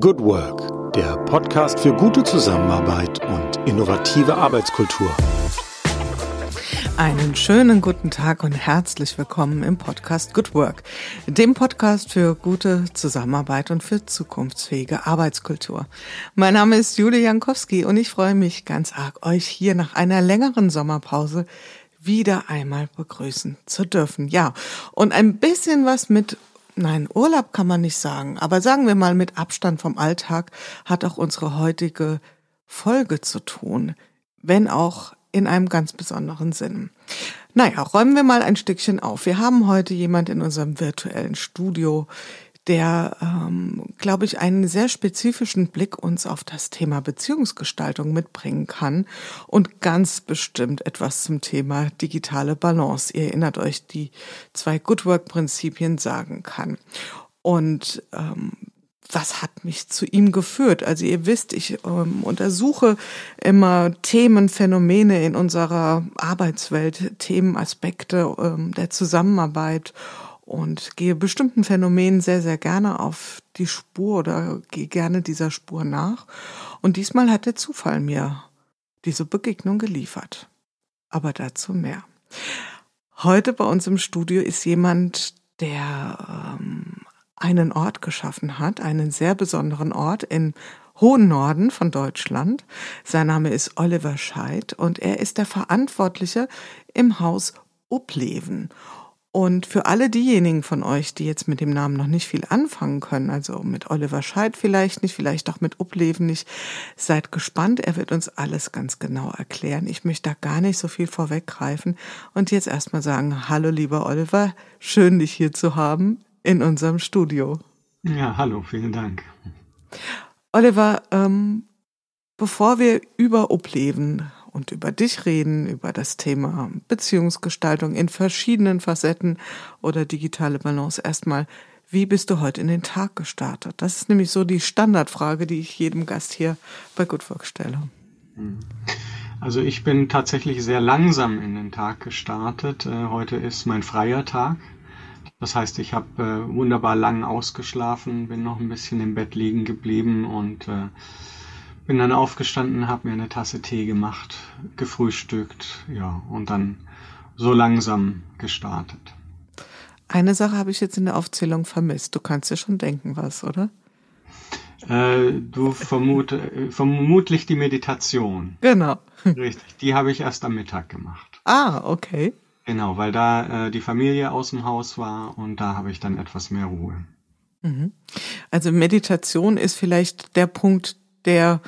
Good Work, der Podcast für gute Zusammenarbeit und innovative Arbeitskultur. Einen schönen guten Tag und herzlich willkommen im Podcast Good Work, dem Podcast für gute Zusammenarbeit und für zukunftsfähige Arbeitskultur. Mein Name ist Julia Jankowski und ich freue mich ganz arg, euch hier nach einer längeren Sommerpause wieder einmal begrüßen zu dürfen. Ja, und ein bisschen was mit Nein, Urlaub kann man nicht sagen, aber sagen wir mal mit Abstand vom Alltag hat auch unsere heutige Folge zu tun, wenn auch in einem ganz besonderen Sinn. Naja, räumen wir mal ein Stückchen auf. Wir haben heute jemand in unserem virtuellen Studio, der, ähm, glaube ich, einen sehr spezifischen Blick uns auf das Thema Beziehungsgestaltung mitbringen kann und ganz bestimmt etwas zum Thema digitale Balance. Ihr erinnert euch, die zwei Good Work-Prinzipien sagen kann. Und ähm, was hat mich zu ihm geführt? Also ihr wisst, ich ähm, untersuche immer Themen, Phänomene in unserer Arbeitswelt, Themenaspekte ähm, der Zusammenarbeit und gehe bestimmten Phänomenen sehr, sehr gerne auf die Spur oder gehe gerne dieser Spur nach. Und diesmal hat der Zufall mir diese Begegnung geliefert. Aber dazu mehr. Heute bei uns im Studio ist jemand, der ähm, einen Ort geschaffen hat, einen sehr besonderen Ort im hohen Norden von Deutschland. Sein Name ist Oliver Scheid und er ist der Verantwortliche im Haus Upleven. Und für alle diejenigen von euch, die jetzt mit dem Namen noch nicht viel anfangen können, also mit Oliver Scheid vielleicht nicht, vielleicht auch mit Upleven nicht, seid gespannt. Er wird uns alles ganz genau erklären. Ich möchte da gar nicht so viel vorweggreifen und jetzt erstmal sagen, hallo lieber Oliver, schön dich hier zu haben in unserem Studio. Ja, hallo, vielen Dank. Oliver, ähm, bevor wir über Upleven und über dich reden, über das Thema Beziehungsgestaltung in verschiedenen Facetten oder digitale Balance. Erstmal, wie bist du heute in den Tag gestartet? Das ist nämlich so die Standardfrage, die ich jedem Gast hier bei Goodwork stelle. Also ich bin tatsächlich sehr langsam in den Tag gestartet. Äh, heute ist mein freier Tag. Das heißt, ich habe äh, wunderbar lang ausgeschlafen, bin noch ein bisschen im Bett liegen geblieben und äh, bin dann aufgestanden, habe mir eine Tasse Tee gemacht, gefrühstückt, ja, und dann so langsam gestartet. Eine Sache habe ich jetzt in der Aufzählung vermisst. Du kannst dir schon denken, was, oder? Äh, du vermute, vermutlich die Meditation. Genau. Richtig. Die habe ich erst am Mittag gemacht. Ah, okay. Genau, weil da äh, die Familie aus dem Haus war und da habe ich dann etwas mehr Ruhe. Mhm. Also Meditation ist vielleicht der Punkt, der,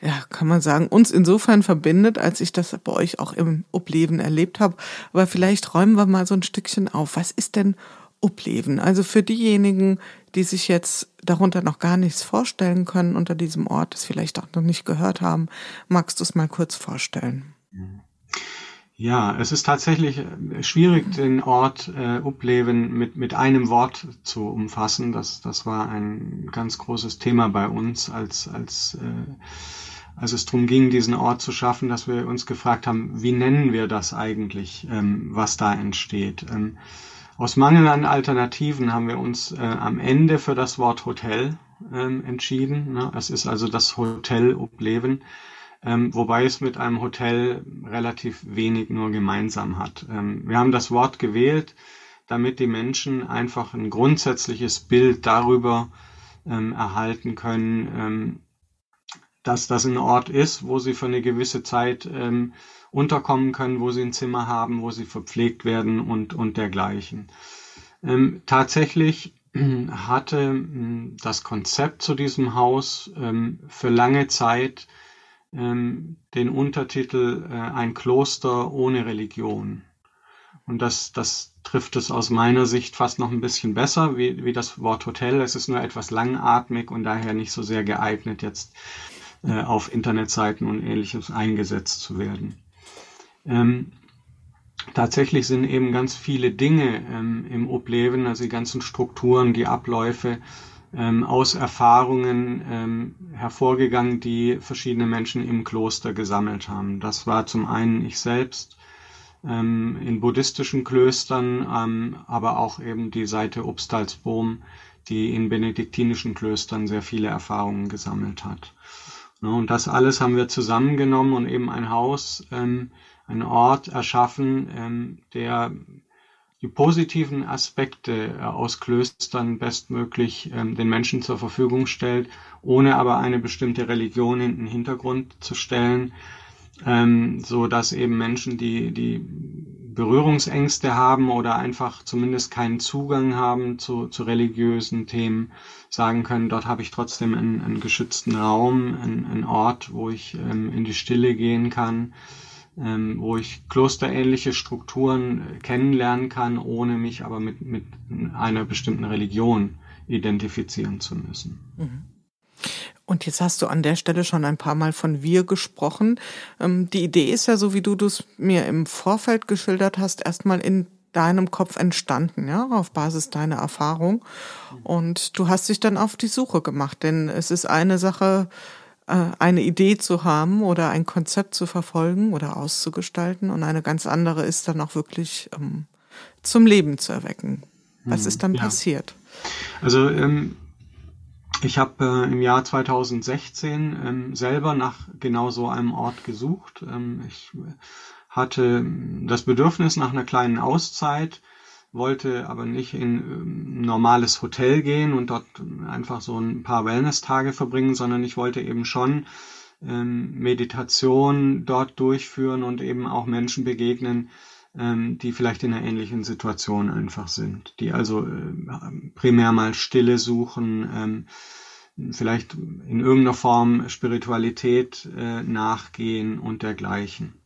ja, kann man sagen, uns insofern verbindet, als ich das bei euch auch im Upleben erlebt habe. Aber vielleicht räumen wir mal so ein Stückchen auf. Was ist denn Upleben? Also für diejenigen, die sich jetzt darunter noch gar nichts vorstellen können unter diesem Ort, das vielleicht auch noch nicht gehört haben, magst du es mal kurz vorstellen? Ja, es ist tatsächlich äh, schwierig, den Ort äh, Upleben mit, mit einem Wort zu umfassen. Das, das war ein ganz großes Thema bei uns, als, als, äh, als es darum ging, diesen Ort zu schaffen, dass wir uns gefragt haben, wie nennen wir das eigentlich, ähm, was da entsteht. Ähm, aus Mangel an Alternativen haben wir uns äh, am Ende für das Wort Hotel ähm, entschieden. Ne? Es ist also das Hotel Upleben ähm, wobei es mit einem Hotel relativ wenig nur gemeinsam hat. Ähm, wir haben das Wort gewählt, damit die Menschen einfach ein grundsätzliches Bild darüber ähm, erhalten können, ähm, dass das ein Ort ist, wo sie für eine gewisse Zeit ähm, unterkommen können, wo sie ein Zimmer haben, wo sie verpflegt werden und, und dergleichen. Ähm, tatsächlich hatte das Konzept zu diesem Haus für lange Zeit ähm, den Untertitel äh, Ein Kloster ohne Religion. Und das, das trifft es aus meiner Sicht fast noch ein bisschen besser wie, wie das Wort Hotel. Es ist nur etwas langatmig und daher nicht so sehr geeignet, jetzt äh, auf Internetseiten und ähnliches eingesetzt zu werden. Ähm, tatsächlich sind eben ganz viele Dinge ähm, im Obleben, also die ganzen Strukturen, die Abläufe, ähm, aus Erfahrungen ähm, hervorgegangen, die verschiedene Menschen im Kloster gesammelt haben. Das war zum einen ich selbst ähm, in buddhistischen Klöstern, ähm, aber auch eben die Seite Obstalsboom, die in benediktinischen Klöstern sehr viele Erfahrungen gesammelt hat. Und das alles haben wir zusammengenommen und eben ein Haus, ähm, einen Ort erschaffen, ähm, der die positiven Aspekte äh, aus Klöstern bestmöglich ähm, den Menschen zur Verfügung stellt, ohne aber eine bestimmte Religion in den Hintergrund zu stellen, ähm, so dass eben Menschen, die, die Berührungsängste haben oder einfach zumindest keinen Zugang haben zu, zu religiösen Themen, sagen können, dort habe ich trotzdem einen, einen geschützten Raum, einen, einen Ort, wo ich ähm, in die Stille gehen kann, ähm, wo ich klosterähnliche Strukturen kennenlernen kann, ohne mich aber mit, mit einer bestimmten Religion identifizieren zu müssen. Mhm. Und jetzt hast du an der Stelle schon ein paar Mal von wir gesprochen. Ähm, die Idee ist ja, so wie du das mir im Vorfeld geschildert hast, erstmal in deinem Kopf entstanden, ja, auf Basis deiner Erfahrung. Und du hast dich dann auf die Suche gemacht, denn es ist eine Sache, äh, eine Idee zu haben oder ein Konzept zu verfolgen oder auszugestalten und eine ganz andere ist dann auch wirklich ähm, zum Leben zu erwecken. Was ist dann ja. passiert? Also ähm, ich habe äh, im Jahr 2016 ähm, selber nach genau so einem Ort gesucht. Ähm, ich hatte das Bedürfnis nach einer kleinen Auszeit, wollte aber nicht in ein ähm, normales Hotel gehen und dort einfach so ein paar Wellness-Tage verbringen, sondern ich wollte eben schon ähm, Meditation dort durchführen und eben auch Menschen begegnen, ähm, die vielleicht in einer ähnlichen Situation einfach sind, die also äh, primär mal Stille suchen, ähm, vielleicht in irgendeiner Form Spiritualität äh, nachgehen und dergleichen.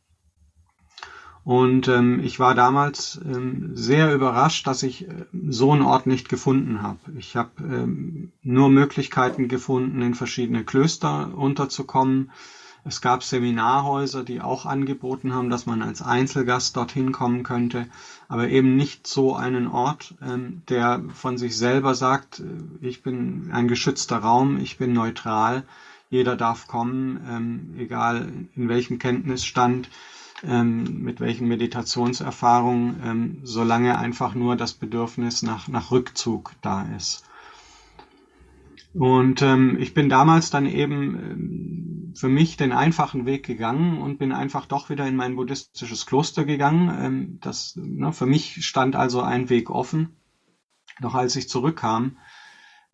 Und ähm, ich war damals ähm, sehr überrascht, dass ich äh, so einen Ort nicht gefunden habe. Ich habe ähm, nur Möglichkeiten gefunden, in verschiedene Klöster unterzukommen. Es gab Seminarhäuser, die auch angeboten haben, dass man als Einzelgast dorthin kommen könnte, aber eben nicht so einen Ort, ähm, der von sich selber sagt, äh, ich bin ein geschützter Raum, ich bin neutral, jeder darf kommen, ähm, egal in welchem Kenntnisstand, ähm, mit welchen Meditationserfahrungen, solange einfach nur das Bedürfnis nach, nach Rückzug da ist. Und ähm, ich bin damals dann eben ähm, für mich den einfachen Weg gegangen und bin einfach doch wieder in mein buddhistisches Kloster gegangen. Ähm, das, ne, für mich stand also ein Weg offen. Doch als ich zurückkam,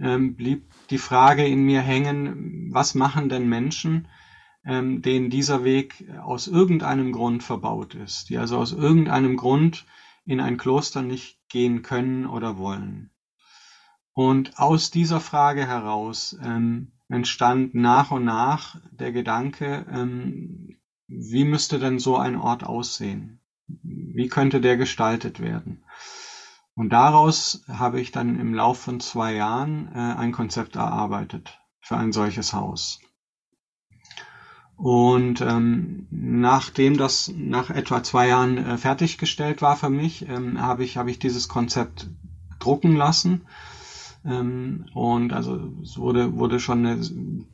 ähm, blieb die Frage in mir hängen, was machen denn Menschen, ähm, denen dieser Weg aus irgendeinem Grund verbaut ist, die also aus irgendeinem Grund in ein Kloster nicht gehen können oder wollen. Und aus dieser Frage heraus ähm, entstand nach und nach der Gedanke, ähm, wie müsste denn so ein Ort aussehen? Wie könnte der gestaltet werden? Und daraus habe ich dann im Laufe von zwei Jahren äh, ein Konzept erarbeitet für ein solches Haus. Und ähm, nachdem das nach etwa zwei Jahren äh, fertiggestellt war für mich, ähm, habe ich, habe ich dieses Konzept drucken lassen ähm, und also es wurde, wurde schon eine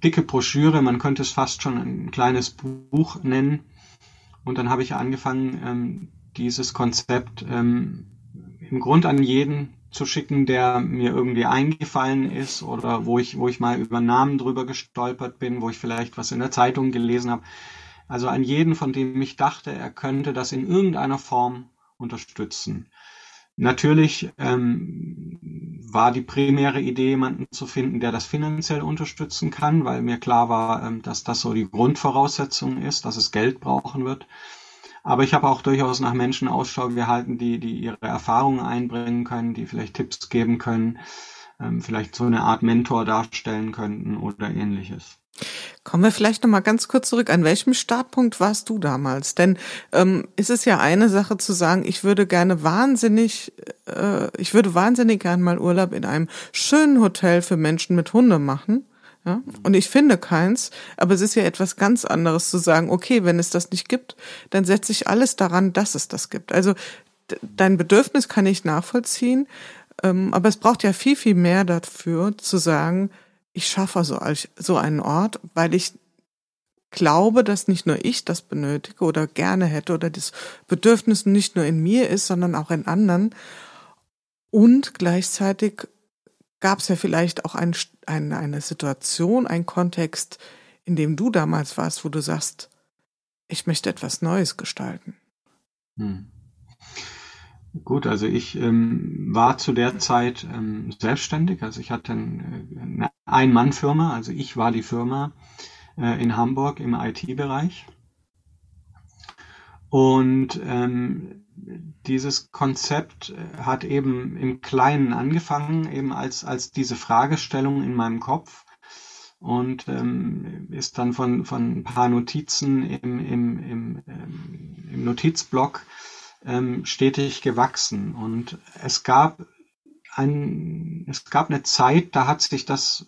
dicke Broschüre, man könnte es fast schon ein kleines Buch nennen. Und dann habe ich angefangen, ähm, dieses Konzept ähm, im Grund an jeden zu schicken, der mir irgendwie eingefallen ist oder wo ich, wo ich mal über Namen drüber gestolpert bin, wo ich vielleicht was in der Zeitung gelesen habe. Also an jeden, von dem ich dachte, er könnte das in irgendeiner Form unterstützen. Natürlich ähm, war die primäre Idee, jemanden zu finden, der das finanziell unterstützen kann, weil mir klar war, ähm, dass das so die Grundvoraussetzung ist, dass es Geld brauchen wird. Aber ich habe auch durchaus nach Menschen Ausschau gehalten, die, die ihre Erfahrungen einbringen können, die vielleicht Tipps geben können, ähm, vielleicht so eine Art Mentor darstellen könnten oder ähnliches. Kommen wir vielleicht noch mal ganz kurz zurück. An welchem Startpunkt warst du damals? Denn ähm, ist es ja eine Sache zu sagen, ich würde gerne wahnsinnig, äh, ich würde wahnsinnig gerne mal Urlaub in einem schönen Hotel für Menschen mit Hunde machen. Ja? Und ich finde keins, aber es ist ja etwas ganz anderes zu sagen, okay, wenn es das nicht gibt, dann setze ich alles daran, dass es das gibt. Also dein Bedürfnis kann ich nachvollziehen, ähm, aber es braucht ja viel, viel mehr dafür zu sagen, ich schaffe so, so einen Ort, weil ich glaube, dass nicht nur ich das benötige oder gerne hätte oder das Bedürfnis nicht nur in mir ist, sondern auch in anderen und gleichzeitig gab es ja vielleicht auch ein, ein, eine Situation, ein Kontext, in dem du damals warst, wo du sagst, ich möchte etwas Neues gestalten. Hm. Gut, also ich ähm, war zu der Zeit ähm, selbstständig, also ich hatte ein, äh, eine Ein-Mann-Firma, also ich war die Firma äh, in Hamburg im IT-Bereich. Und ähm, dieses Konzept äh, hat eben im Kleinen angefangen, eben als, als diese Fragestellung in meinem Kopf und ähm, ist dann von, von ein paar Notizen im, im, im, ähm, im Notizblock ähm, stetig gewachsen. Und es gab ein, es gab eine Zeit, da hat sich das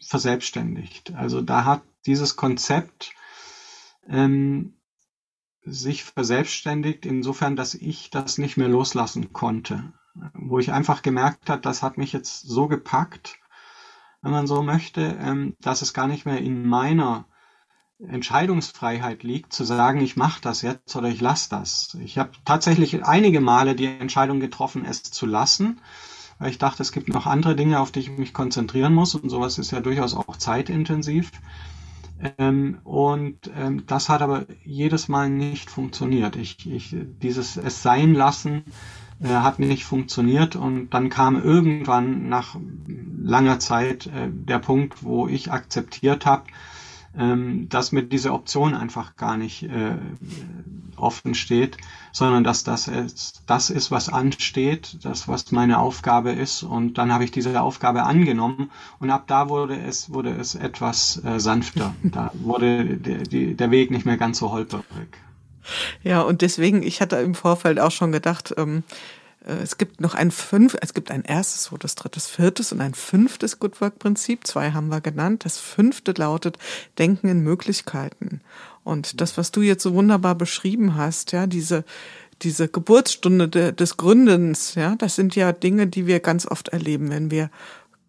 verselbstständigt. Also da hat dieses Konzept ähm, sich verselbstständigt, insofern, dass ich das nicht mehr loslassen konnte. Wo ich einfach gemerkt habe, das hat mich jetzt so gepackt, wenn man so möchte, ähm, dass es gar nicht mehr in meiner Entscheidungsfreiheit liegt, zu sagen, ich mache das jetzt oder ich lasse das. Ich habe tatsächlich einige Male die Entscheidung getroffen, es zu lassen, weil ich dachte, es gibt noch andere Dinge, auf die ich mich konzentrieren muss und sowas ist ja durchaus auch zeitintensiv. Ähm, und ähm, das hat aber jedes Mal nicht funktioniert. Ich, ich, dieses Es sein lassen äh, hat nicht funktioniert und dann kam irgendwann nach langer Zeit äh, der Punkt, wo ich akzeptiert habe, ähm, dass mir diese Option einfach gar nicht äh, offen steht, sondern dass das ist, das ist, was ansteht, das, was meine Aufgabe ist. Und dann habe ich diese Aufgabe angenommen und ab da wurde es, wurde es etwas äh, sanfter. Da wurde der, die, der Weg nicht mehr ganz so holperig. Ja, und deswegen, ich hatte im Vorfeld auch schon gedacht, ähm, äh, es gibt noch ein fünf, es gibt ein erstes, zweites, drittes, viertes und ein fünftes Good Work Prinzip. Zwei haben wir genannt. Das fünfte lautet Denken in Möglichkeiten. Und das, was du jetzt so wunderbar beschrieben hast, ja, diese, diese Geburtsstunde de, des Gründens, ja, das sind ja Dinge, die wir ganz oft erleben, wenn wir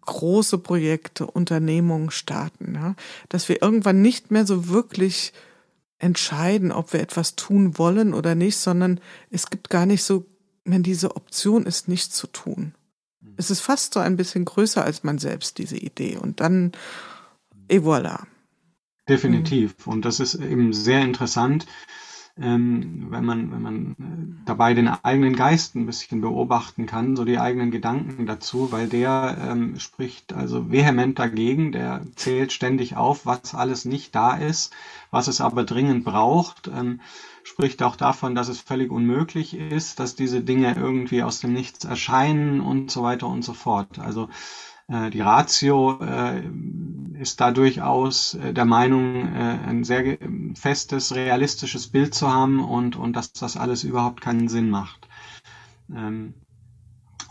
große Projekte, Unternehmungen starten, ja, dass wir irgendwann nicht mehr so wirklich entscheiden, ob wir etwas tun wollen oder nicht, sondern es gibt gar nicht so wenn diese Option ist, nichts zu tun. Mhm. Es ist fast so ein bisschen größer als man selbst, diese Idee. Und dann, et voilà. Definitiv. Und das ist eben sehr interessant, ähm, wenn man, wenn man äh, dabei den eigenen Geist ein bisschen beobachten kann, so die eigenen Gedanken dazu, weil der ähm, spricht also vehement dagegen, der zählt ständig auf, was alles nicht da ist, was es aber dringend braucht, ähm, spricht auch davon, dass es völlig unmöglich ist, dass diese Dinge irgendwie aus dem Nichts erscheinen und so weiter und so fort. Also die Ratio äh, ist da durchaus äh, der Meinung, ein sehr festes, realistisches Bild zu haben und, und dass das alles überhaupt keinen Sinn macht. Ähm,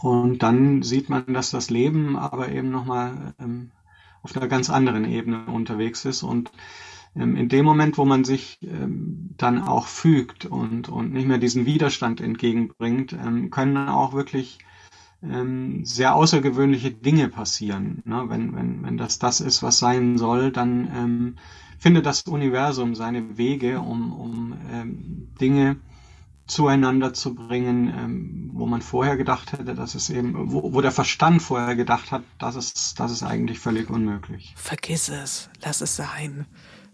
und dann sieht man, dass das Leben aber eben nochmal ähm, auf einer ganz anderen Ebene unterwegs ist und ähm, in dem Moment, wo man sich dann auch fügt und, und nicht mehr diesen Widerstand entgegenbringt, können auch wirklich ähm, sehr außergewöhnliche Dinge passieren. Ne? Wenn, wenn, wenn das das ist, was sein soll, dann ähm, findet das Universum seine Wege, um, um ähm, Dinge zueinander zu bringen, ähm, wo man vorher gedacht hätte, dass es eben, wo, wo der Verstand vorher gedacht hat, das ist, das ist eigentlich völlig unmöglich. Vergiss es, lass es sein.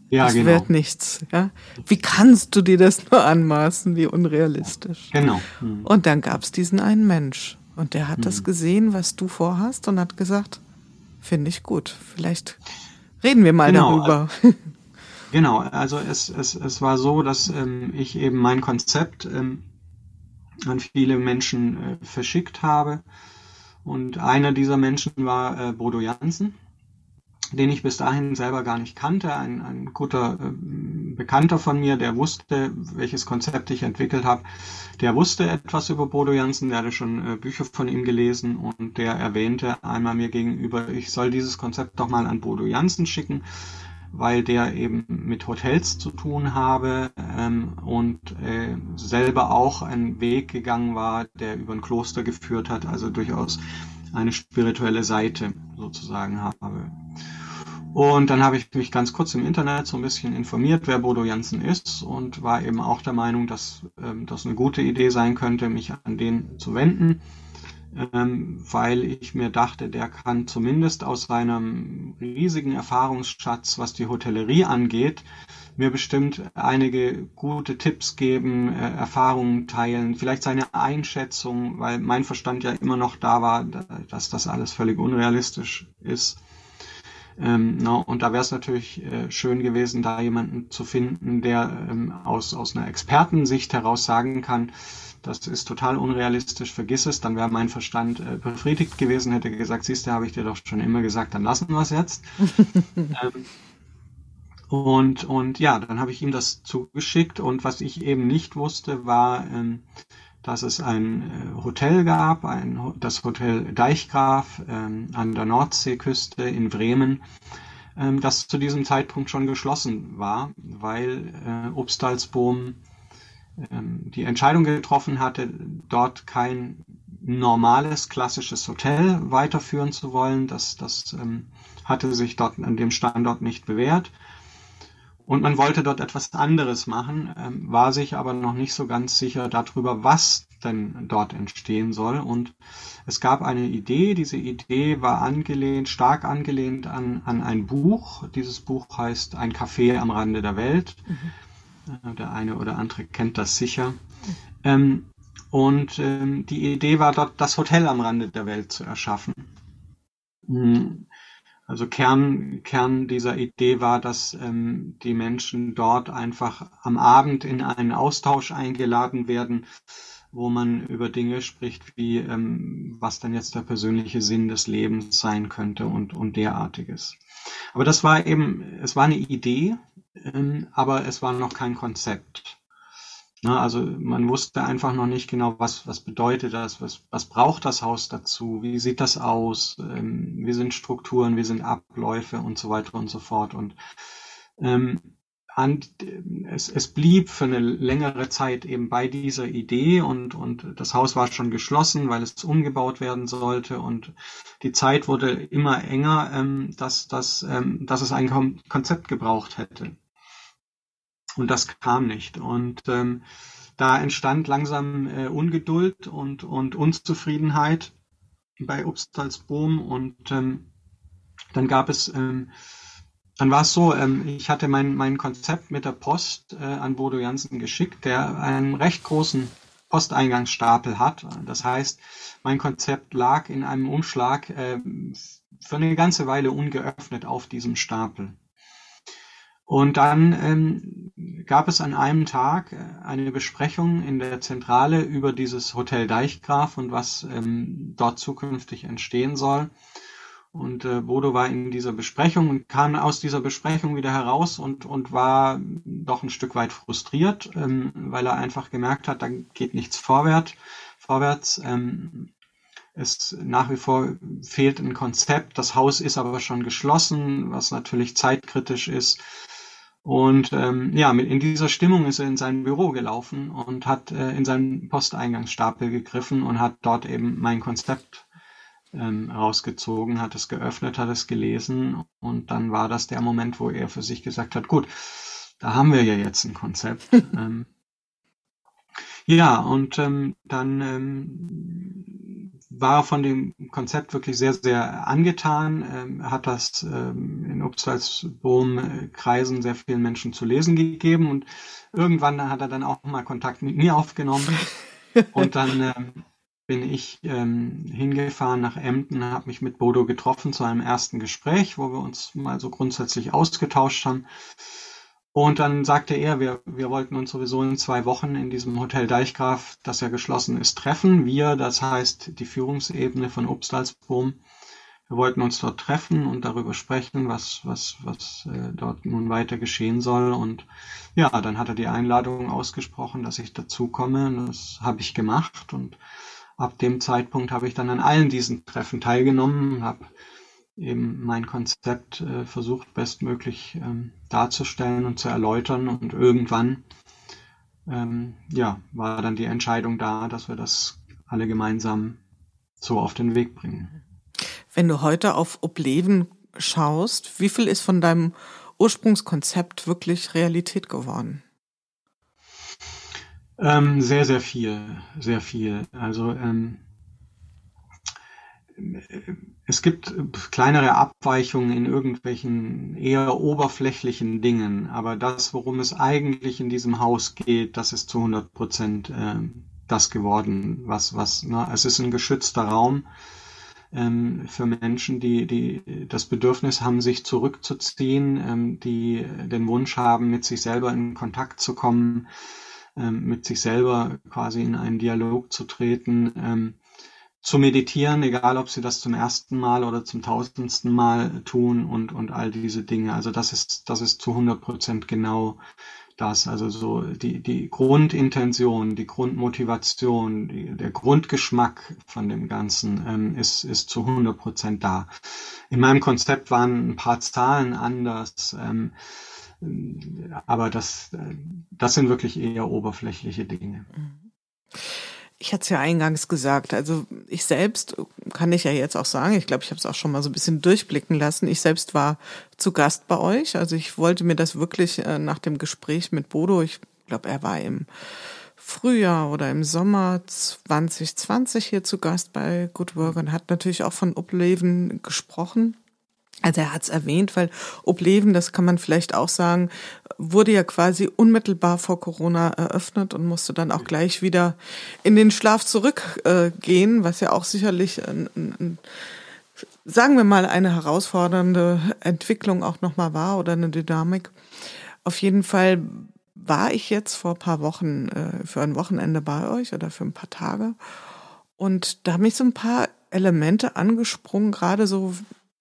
Ja, das genau. wird nichts. Ja? Wie kannst du dir das nur anmaßen? Wie unrealistisch. Genau. Mhm. Und dann gab es diesen einen Mensch, und der hat mhm. das gesehen, was du vorhast und hat gesagt, finde ich gut. Vielleicht reden wir mal genau. darüber. Genau, also es, es, es war so, dass ähm, ich eben mein Konzept ähm, an viele Menschen äh, verschickt habe. Und einer dieser Menschen war äh, Bodo Jansen den ich bis dahin selber gar nicht kannte. Ein, ein guter äh, Bekannter von mir, der wusste, welches Konzept ich entwickelt habe, der wusste etwas über Bodo Jansen, der hatte schon äh, Bücher von ihm gelesen und der erwähnte einmal mir gegenüber, ich soll dieses Konzept doch mal an Bodo Jansen schicken, weil der eben mit Hotels zu tun habe ähm, und äh, selber auch einen Weg gegangen war, der über ein Kloster geführt hat, also durchaus eine spirituelle Seite sozusagen habe. Und dann habe ich mich ganz kurz im Internet so ein bisschen informiert, wer Bodo Jansen ist und war eben auch der Meinung, dass ähm, das eine gute Idee sein könnte, mich an den zu wenden. ähm, weil ich mir dachte, der kann zumindest aus seinem riesigen Erfahrungsschatz, was die Hotellerie angeht, mir bestimmt einige gute Tipps geben, äh, Erfahrungen teilen, vielleicht seine Einschätzung, weil mein Verstand ja immer noch da war, dass das alles völlig unrealistisch ist. Ähm, no, und da wäre es natürlich äh, schön gewesen, da jemanden zu finden, der ähm, aus, aus einer Expertensicht heraus sagen kann, das ist total unrealistisch, vergiss es, dann wäre mein Verstand äh, befriedigt gewesen, hätte gesagt, siehst du, habe ich dir doch schon immer gesagt, dann lassen wir es jetzt. ähm, und, und ja, dann habe ich ihm das zugeschickt und was ich eben nicht wusste, war, ähm, dass es ein äh, Hotel gab, ein, das Hotel Deichgraf ähm, an der Nordseeküste in Bremen, ähm, das zu diesem Zeitpunkt schon geschlossen war, weil äh, Obstalsboom ähm, die Entscheidung getroffen hatte, dort kein normales klassisches Hotel weiterführen zu wollen. Das, das ähm, hatte sich dort an dem Standort nicht bewährt. Und man wollte dort etwas anderes machen, ähm, war sich aber noch nicht so ganz sicher darüber, was denn dort entstehen soll. Und es gab eine Idee. Diese Idee war angelehnt, stark angelehnt an, an ein Buch. Dieses Buch heißt Ein Café am Rande der Welt. Mhm. Äh, der eine oder andere kennt das sicher. Mhm. Ähm, und ähm, die Idee war dort, das Hotel am Rande der Welt zu erschaffen. Mhm. Also Kern, Kern dieser Idee war, dass ähm, die Menschen dort einfach am Abend in einen Austausch eingeladen werden, wo man über Dinge spricht, wie ähm, was dann jetzt der persönliche Sinn des Lebens sein könnte und, und derartiges. Aber das war eben, es war eine Idee, ähm, aber es war noch kein Konzept. Ne, also man wusste einfach noch nicht genau, was, was bedeutet das, was, was braucht das Haus dazu, wie sieht das aus, ähm, wie sind Strukturen, wie sind Abläufe und so weiter und so fort. Und ähm, an, es, es blieb für eine längere Zeit eben bei dieser Idee und, und das Haus war schon geschlossen, weil es umgebaut werden sollte und die Zeit wurde immer enger, ähm, dass, dass, ähm, dass es ein Konzept gebraucht hätte. Und das kam nicht. Und ähm, da entstand langsam äh, Ungeduld und, und Unzufriedenheit bei Obstalsboom. Und ähm, dann gab es, ähm, dann war es so, ähm, ich hatte mein, mein Konzept mit der Post äh, an Bodo Jansen geschickt, der einen recht großen Posteingangsstapel hat. Das heißt, mein Konzept lag in einem Umschlag äh, für eine ganze Weile ungeöffnet auf diesem Stapel. Und dann ähm, gab es an einem Tag äh, eine Besprechung in der Zentrale über dieses Hotel Deichgraf und was ähm, dort zukünftig entstehen soll. Und äh, Bodo war in dieser Besprechung und kam aus dieser Besprechung wieder heraus und, und war doch ein Stück weit frustriert, ähm, weil er einfach gemerkt hat, da geht nichts vorwärts. vorwärts. Ähm, es nach wie vor fehlt ein Konzept. Das Haus ist aber schon geschlossen, was natürlich zeitkritisch ist. Und ähm, ja, mit, in dieser Stimmung ist er in sein Büro gelaufen und hat äh, in seinen Posteingangsstapel gegriffen und hat dort eben mein Konzept ähm, rausgezogen, hat es geöffnet, hat es gelesen und dann war das der Moment, wo er für sich gesagt hat, gut, da haben wir ja jetzt ein Konzept. ähm, ja, und ähm, dann ähm, war von dem Konzept wirklich sehr, sehr angetan, ähm, hat das ähm, in Obstwaldsboom-Kreisen sehr vielen Menschen zu lesen gegeben und irgendwann hat er dann auch mal Kontakt mit mir aufgenommen und dann ähm, bin ich ähm, hingefahren nach Emden, habe mich mit Bodo getroffen zu einem ersten Gespräch, wo wir uns mal so grundsätzlich ausgetauscht haben. Und dann sagte er, wir, wir wollten uns sowieso in zwei Wochen in diesem Hotel Deichgraf, das ja geschlossen ist, treffen. Wir, das heißt die Führungsebene von Obstalsboom. Wir wollten uns dort treffen und darüber sprechen, was, was, was äh, dort nun weiter geschehen soll. Und ja, dann hat er die Einladung ausgesprochen, dass ich dazukomme. Das habe ich gemacht. Und ab dem Zeitpunkt habe ich dann an allen diesen Treffen teilgenommen, habe eben mein Konzept äh, versucht bestmöglich ähm, darzustellen und zu erläutern und irgendwann ähm, ja war dann die Entscheidung da, dass wir das alle gemeinsam so auf den Weg bringen. Wenn du heute auf Obleben schaust, wie viel ist von deinem Ursprungskonzept wirklich Realität geworden? Ähm, sehr, sehr viel, sehr viel. Also ähm, es gibt kleinere Abweichungen in irgendwelchen eher oberflächlichen Dingen, aber das, worum es eigentlich in diesem Haus geht, das ist zu 100 Prozent äh, das geworden, was, was, ne, es ist ein geschützter Raum ähm, für Menschen, die, die das Bedürfnis haben, sich zurückzuziehen, ähm, die den Wunsch haben, mit sich selber in Kontakt zu kommen, ähm, mit sich selber quasi in einen Dialog zu treten, ähm, zu meditieren, egal ob sie das zum ersten Mal oder zum tausendsten Mal tun und, und all diese Dinge. Also das ist, das ist zu 100 Prozent genau das. Also so die, die Grundintention, die Grundmotivation, die, der Grundgeschmack von dem Ganzen ähm, ist, ist zu 100 Prozent da. In meinem Konzept waren ein paar Zahlen anders. Ähm, aber das, das sind wirklich eher oberflächliche Dinge. Mhm. Ich hatte es ja eingangs gesagt, also ich selbst kann ich ja jetzt auch sagen, ich glaube, ich habe es auch schon mal so ein bisschen durchblicken lassen. Ich selbst war zu Gast bei euch. Also ich wollte mir das wirklich äh, nach dem Gespräch mit Bodo, ich glaube, er war im Frühjahr oder im Sommer 2020 hier zu Gast bei Good Work und hat natürlich auch von Upleben gesprochen. Also er hat es erwähnt, weil Obleben, das kann man vielleicht auch sagen, wurde ja quasi unmittelbar vor Corona eröffnet und musste dann auch gleich wieder in den Schlaf zurückgehen, äh, was ja auch sicherlich ein, ein, sagen wir mal eine herausfordernde Entwicklung auch nochmal war oder eine Dynamik. Auf jeden Fall war ich jetzt vor paar Wochen äh, für ein Wochenende bei euch oder für ein paar Tage und da haben mich so ein paar Elemente angesprungen, gerade so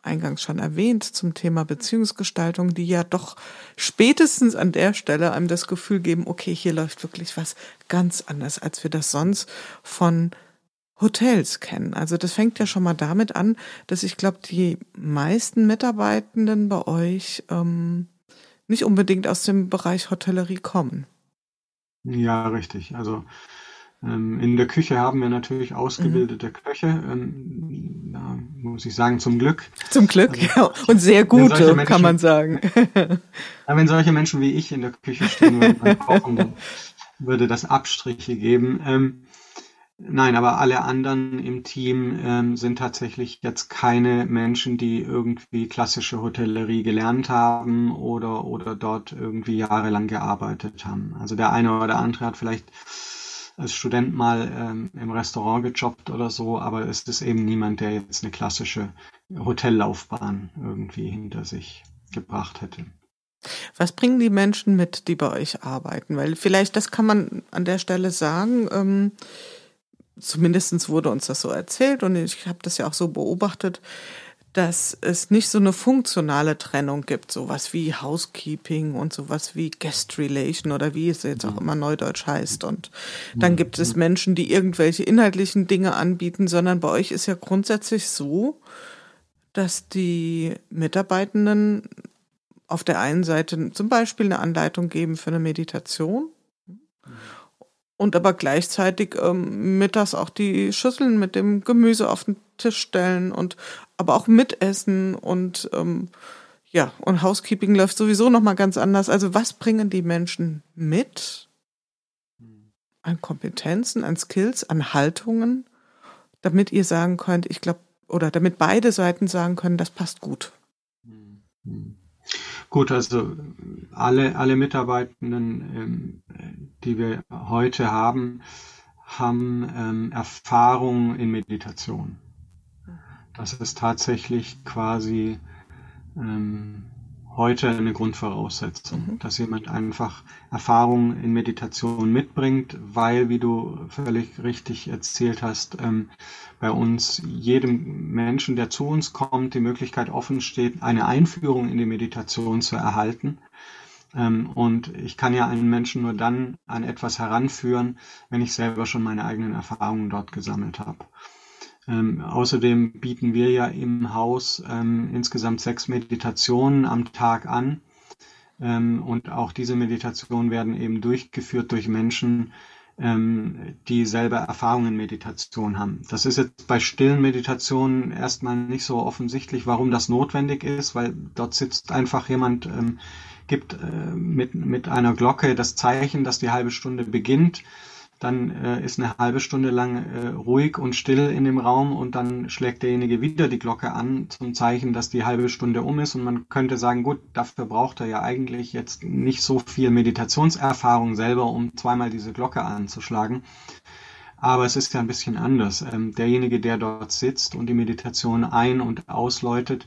eingangs schon erwähnt, zum Thema Beziehungsgestaltung, die ja doch spätestens an der Stelle einem das Gefühl geben, okay, hier läuft wirklich was ganz anders, als wir das sonst von Hotels kennen. Also das fängt ja schon mal damit an, dass ich glaube, die meisten Mitarbeitenden bei euch ähm, nicht unbedingt aus dem Bereich Hotellerie kommen. Ja, richtig. Also in der Küche haben wir natürlich ausgebildete mhm. Köche, ähm, da muss ich sagen, zum Glück. Zum Glück, also, ja. Und sehr gute, Menschen, kann man sagen. Wenn solche Menschen wie ich in der Küche stehen würden beim Kochen, dann würde das Abstriche geben. Ähm, nein, aber alle anderen im Team ähm, sind tatsächlich jetzt keine Menschen, die irgendwie klassische Hotellerie gelernt haben oder, oder dort irgendwie jahrelang gearbeitet haben. Also der eine oder andere hat vielleicht als Student mal ähm, im Restaurant gejobbt oder so, aber es ist eben niemand, der jetzt eine klassische Hotellaufbahn irgendwie hinter sich gebracht hätte. Was bringen die Menschen mit, die bei euch arbeiten? Weil vielleicht, das kann man an der Stelle sagen, ähm, zumindest wurde uns das so erzählt und ich habe das ja auch so beobachtet, dass es nicht so eine funktionale Trennung gibt, sowas wie Housekeeping und sowas wie Guest Relation oder wie es jetzt auch mhm. immer neudeutsch heißt. Und dann mhm. gibt es Menschen, die irgendwelche inhaltlichen Dinge anbieten, sondern bei euch ist ja grundsätzlich so, dass die Mitarbeitenden auf der einen Seite zum Beispiel eine Anleitung geben für eine Meditation und aber gleichzeitig ähm, mittags auch die Schüsseln mit dem Gemüse auf den Tisch stellen und aber auch mitessen und ähm, ja, und Housekeeping läuft sowieso nochmal ganz anders. Also was bringen die Menschen mit an Kompetenzen, an Skills, an Haltungen, damit ihr sagen könnt, ich glaube, oder damit beide Seiten sagen können, das passt gut? Gut, also alle, alle Mitarbeitenden, ähm, die wir heute haben, haben ähm, Erfahrung in Meditation. Das ist tatsächlich quasi ähm, heute eine Grundvoraussetzung, mhm. dass jemand einfach Erfahrung in Meditation mitbringt, weil, wie du völlig richtig erzählt hast, ähm, bei uns jedem Menschen, der zu uns kommt, die Möglichkeit offen steht, eine Einführung in die Meditation zu erhalten. Ähm, und ich kann ja einen Menschen nur dann an etwas heranführen, wenn ich selber schon meine eigenen Erfahrungen dort gesammelt habe. Ähm, außerdem bieten wir ja im Haus ähm, insgesamt sechs Meditationen am Tag an. Ähm, und auch diese Meditationen werden eben durchgeführt durch Menschen, ähm, die selber Erfahrungen in Meditation haben. Das ist jetzt bei stillen Meditationen erstmal nicht so offensichtlich, warum das notwendig ist, weil dort sitzt einfach jemand, ähm, gibt äh, mit, mit einer Glocke das Zeichen, dass die halbe Stunde beginnt dann äh, ist eine halbe Stunde lang äh, ruhig und still in dem Raum und dann schlägt derjenige wieder die Glocke an zum Zeichen, dass die halbe Stunde um ist und man könnte sagen, gut, dafür braucht er ja eigentlich jetzt nicht so viel Meditationserfahrung selber, um zweimal diese Glocke anzuschlagen. Aber es ist ja ein bisschen anders. Ähm, derjenige, der dort sitzt und die Meditation ein- und ausläutet,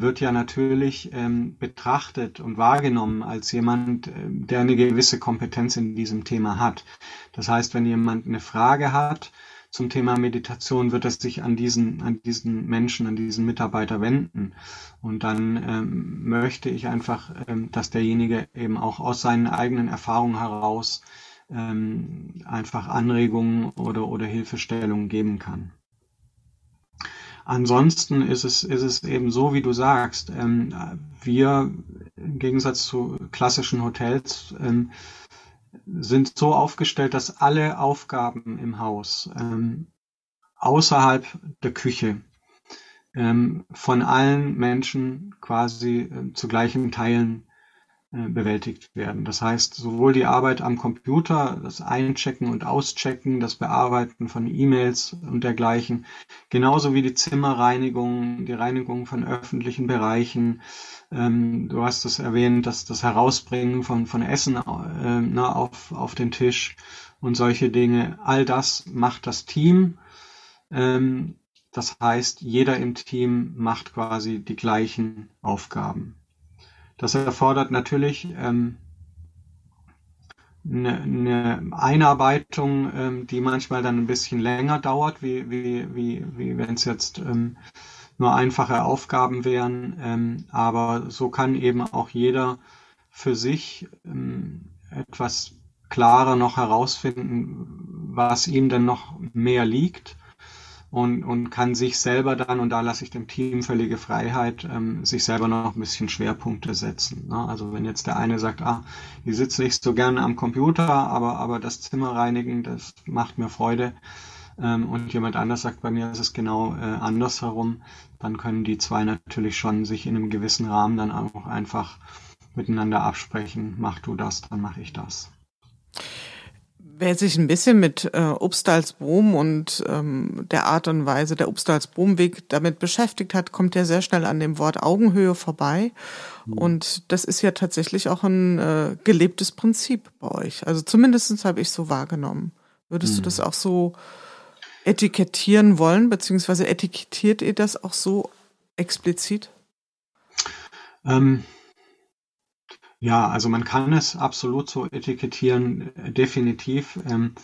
wird ja natürlich ähm, betrachtet und wahrgenommen als jemand, äh, der eine gewisse Kompetenz in diesem Thema hat. Das heißt, wenn jemand eine Frage hat zum Thema Meditation, wird es sich an diesen, an diesen Menschen, an diesen Mitarbeiter wenden. Und dann ähm, möchte ich einfach, ähm, dass derjenige eben auch aus seinen eigenen Erfahrungen heraus ähm, einfach Anregungen oder, oder Hilfestellungen geben kann. Ansonsten ist es, ist es eben so, wie du sagst, ähm, wir im Gegensatz zu klassischen Hotels ähm, sind so aufgestellt, dass alle Aufgaben im Haus ähm, außerhalb der Küche ähm, von allen Menschen quasi äh, zu gleichen Teilen bewältigt werden. Das heißt, sowohl die Arbeit am Computer, das Einchecken und Auschecken, das Bearbeiten von E-Mails und dergleichen, genauso wie die Zimmerreinigung, die Reinigung von öffentlichen Bereichen. Ähm, du hast es erwähnt, dass das Herausbringen von, von Essen äh, na, auf, auf den Tisch und solche Dinge. All das macht das Team. Ähm, das heißt, jeder im Team macht quasi die gleichen Aufgaben. Das erfordert natürlich ähm, eine, eine Einarbeitung, ähm, die manchmal dann ein bisschen länger dauert, wie, wie, wie, wie wenn es jetzt ähm, nur einfache Aufgaben wären. Ähm, aber so kann eben auch jeder für sich ähm, etwas klarer noch herausfinden, was ihm denn noch mehr liegt und, und kann sich selber dann, und da lasse ich dem Team völlige Freiheit, ähm, sich selber noch ein bisschen Schwerpunkte setzen. Ne? Also wenn jetzt der eine sagt, ah, ich sitze nicht so gerne am Computer, aber, aber das Zimmer reinigen, das macht mir Freude. Ähm, und jemand anders sagt, bei mir ist es genau äh, andersherum, dann können die zwei natürlich schon sich in einem gewissen Rahmen dann auch einfach miteinander absprechen, mach du das, dann mache ich das. Wer sich ein bisschen mit äh, Obstalsboom und ähm, der Art und Weise der Obstalsboomweg damit beschäftigt hat, kommt ja sehr schnell an dem Wort Augenhöhe vorbei. Mhm. Und das ist ja tatsächlich auch ein äh, gelebtes Prinzip bei euch. Also zumindestens habe ich so wahrgenommen. Würdest mhm. du das auch so etikettieren wollen, beziehungsweise etikettiert ihr das auch so explizit? Ähm, ja, also man kann es absolut so etikettieren, äh, definitiv, ähm,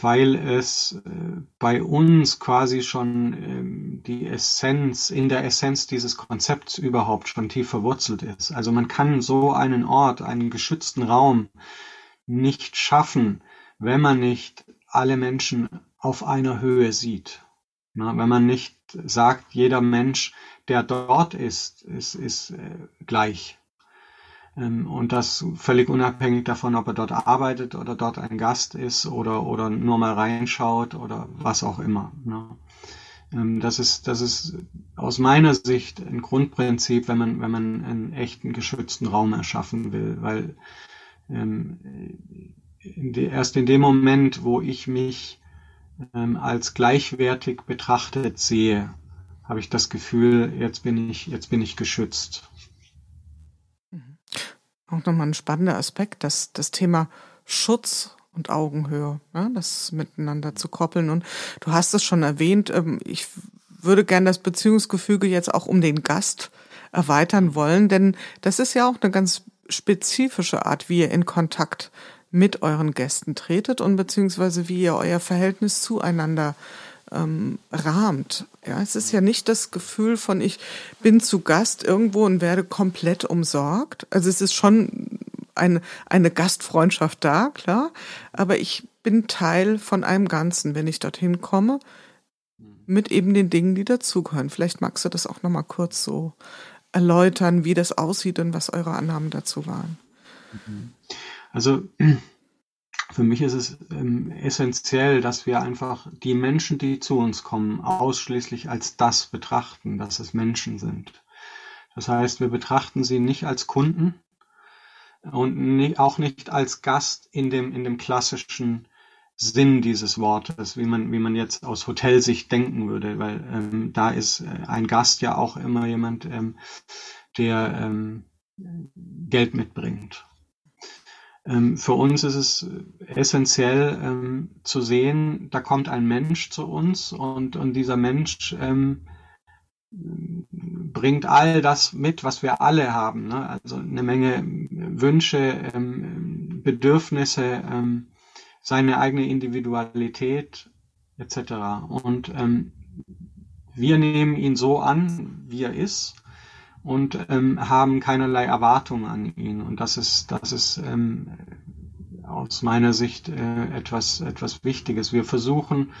weil es äh, bei uns quasi schon ähm, die Essenz, in der Essenz dieses Konzepts überhaupt schon tief verwurzelt ist. Also man kann so einen Ort, einen geschützten Raum nicht schaffen, wenn man nicht alle Menschen auf einer Höhe sieht. Na, wenn man nicht sagt, jeder Mensch, der dort ist, ist, ist äh, gleich. Ähm, und das völlig unabhängig davon, ob er dort arbeitet oder dort ein Gast ist oder, oder nur mal reinschaut oder was auch immer. Ne? Ähm, das ist, das ist aus meiner Sicht ein Grundprinzip, wenn man, wenn man einen echten geschützten Raum erschaffen will, weil ähm, erst in dem Moment, wo ich mich ähm, als gleichwertig betrachtet sehe, habe ich das Gefühl, jetzt bin ich, jetzt bin ich geschützt. Auch nochmal ein spannender Aspekt, dass das Thema Schutz und Augenhöhe, ne, das miteinander zu koppeln. Und du hast es schon erwähnt, ähm, ich würde gerne das Beziehungsgefüge jetzt auch um den Gast erweitern wollen, denn das ist ja auch eine ganz spezifische Art, wie ihr in Kontakt mit euren Gästen tretet und beziehungsweise wie ihr euer Verhältnis zueinander ähm, rahmt. Ja, es ist ja nicht das Gefühl von ich bin zu Gast irgendwo und werde komplett umsorgt. Also es ist schon eine, eine Gastfreundschaft da, klar, aber ich bin Teil von einem Ganzen, wenn ich dorthin komme, mit eben den Dingen, die dazugehören. Vielleicht magst du das auch nochmal kurz so erläutern, wie das aussieht und was eure Annahmen dazu waren. Also für mich ist es ähm, essentiell, dass wir einfach die Menschen, die zu uns kommen, ausschließlich als das betrachten, dass es Menschen sind. Das heißt, wir betrachten sie nicht als Kunden und nie, auch nicht als Gast in dem, in dem klassischen Sinn dieses Wortes, wie man, wie man jetzt aus Hotelsicht denken würde, weil ähm, da ist äh, ein Gast ja auch immer jemand, ähm, der ähm, Geld mitbringt. Ähm, für uns ist es essentiell ähm, zu sehen, da kommt ein Mensch zu uns und, und dieser Mensch ähm, bringt all das mit, was wir alle haben. Ne? Also eine Menge Wünsche, ähm, Bedürfnisse, ähm, seine eigene Individualität etc. Und ähm, wir nehmen ihn so an, wie er ist und ähm, haben keinerlei Erwartungen an ihn. Und das ist, das ist ähm, aus meiner Sicht äh, etwas, etwas Wichtiges. Wir versuchen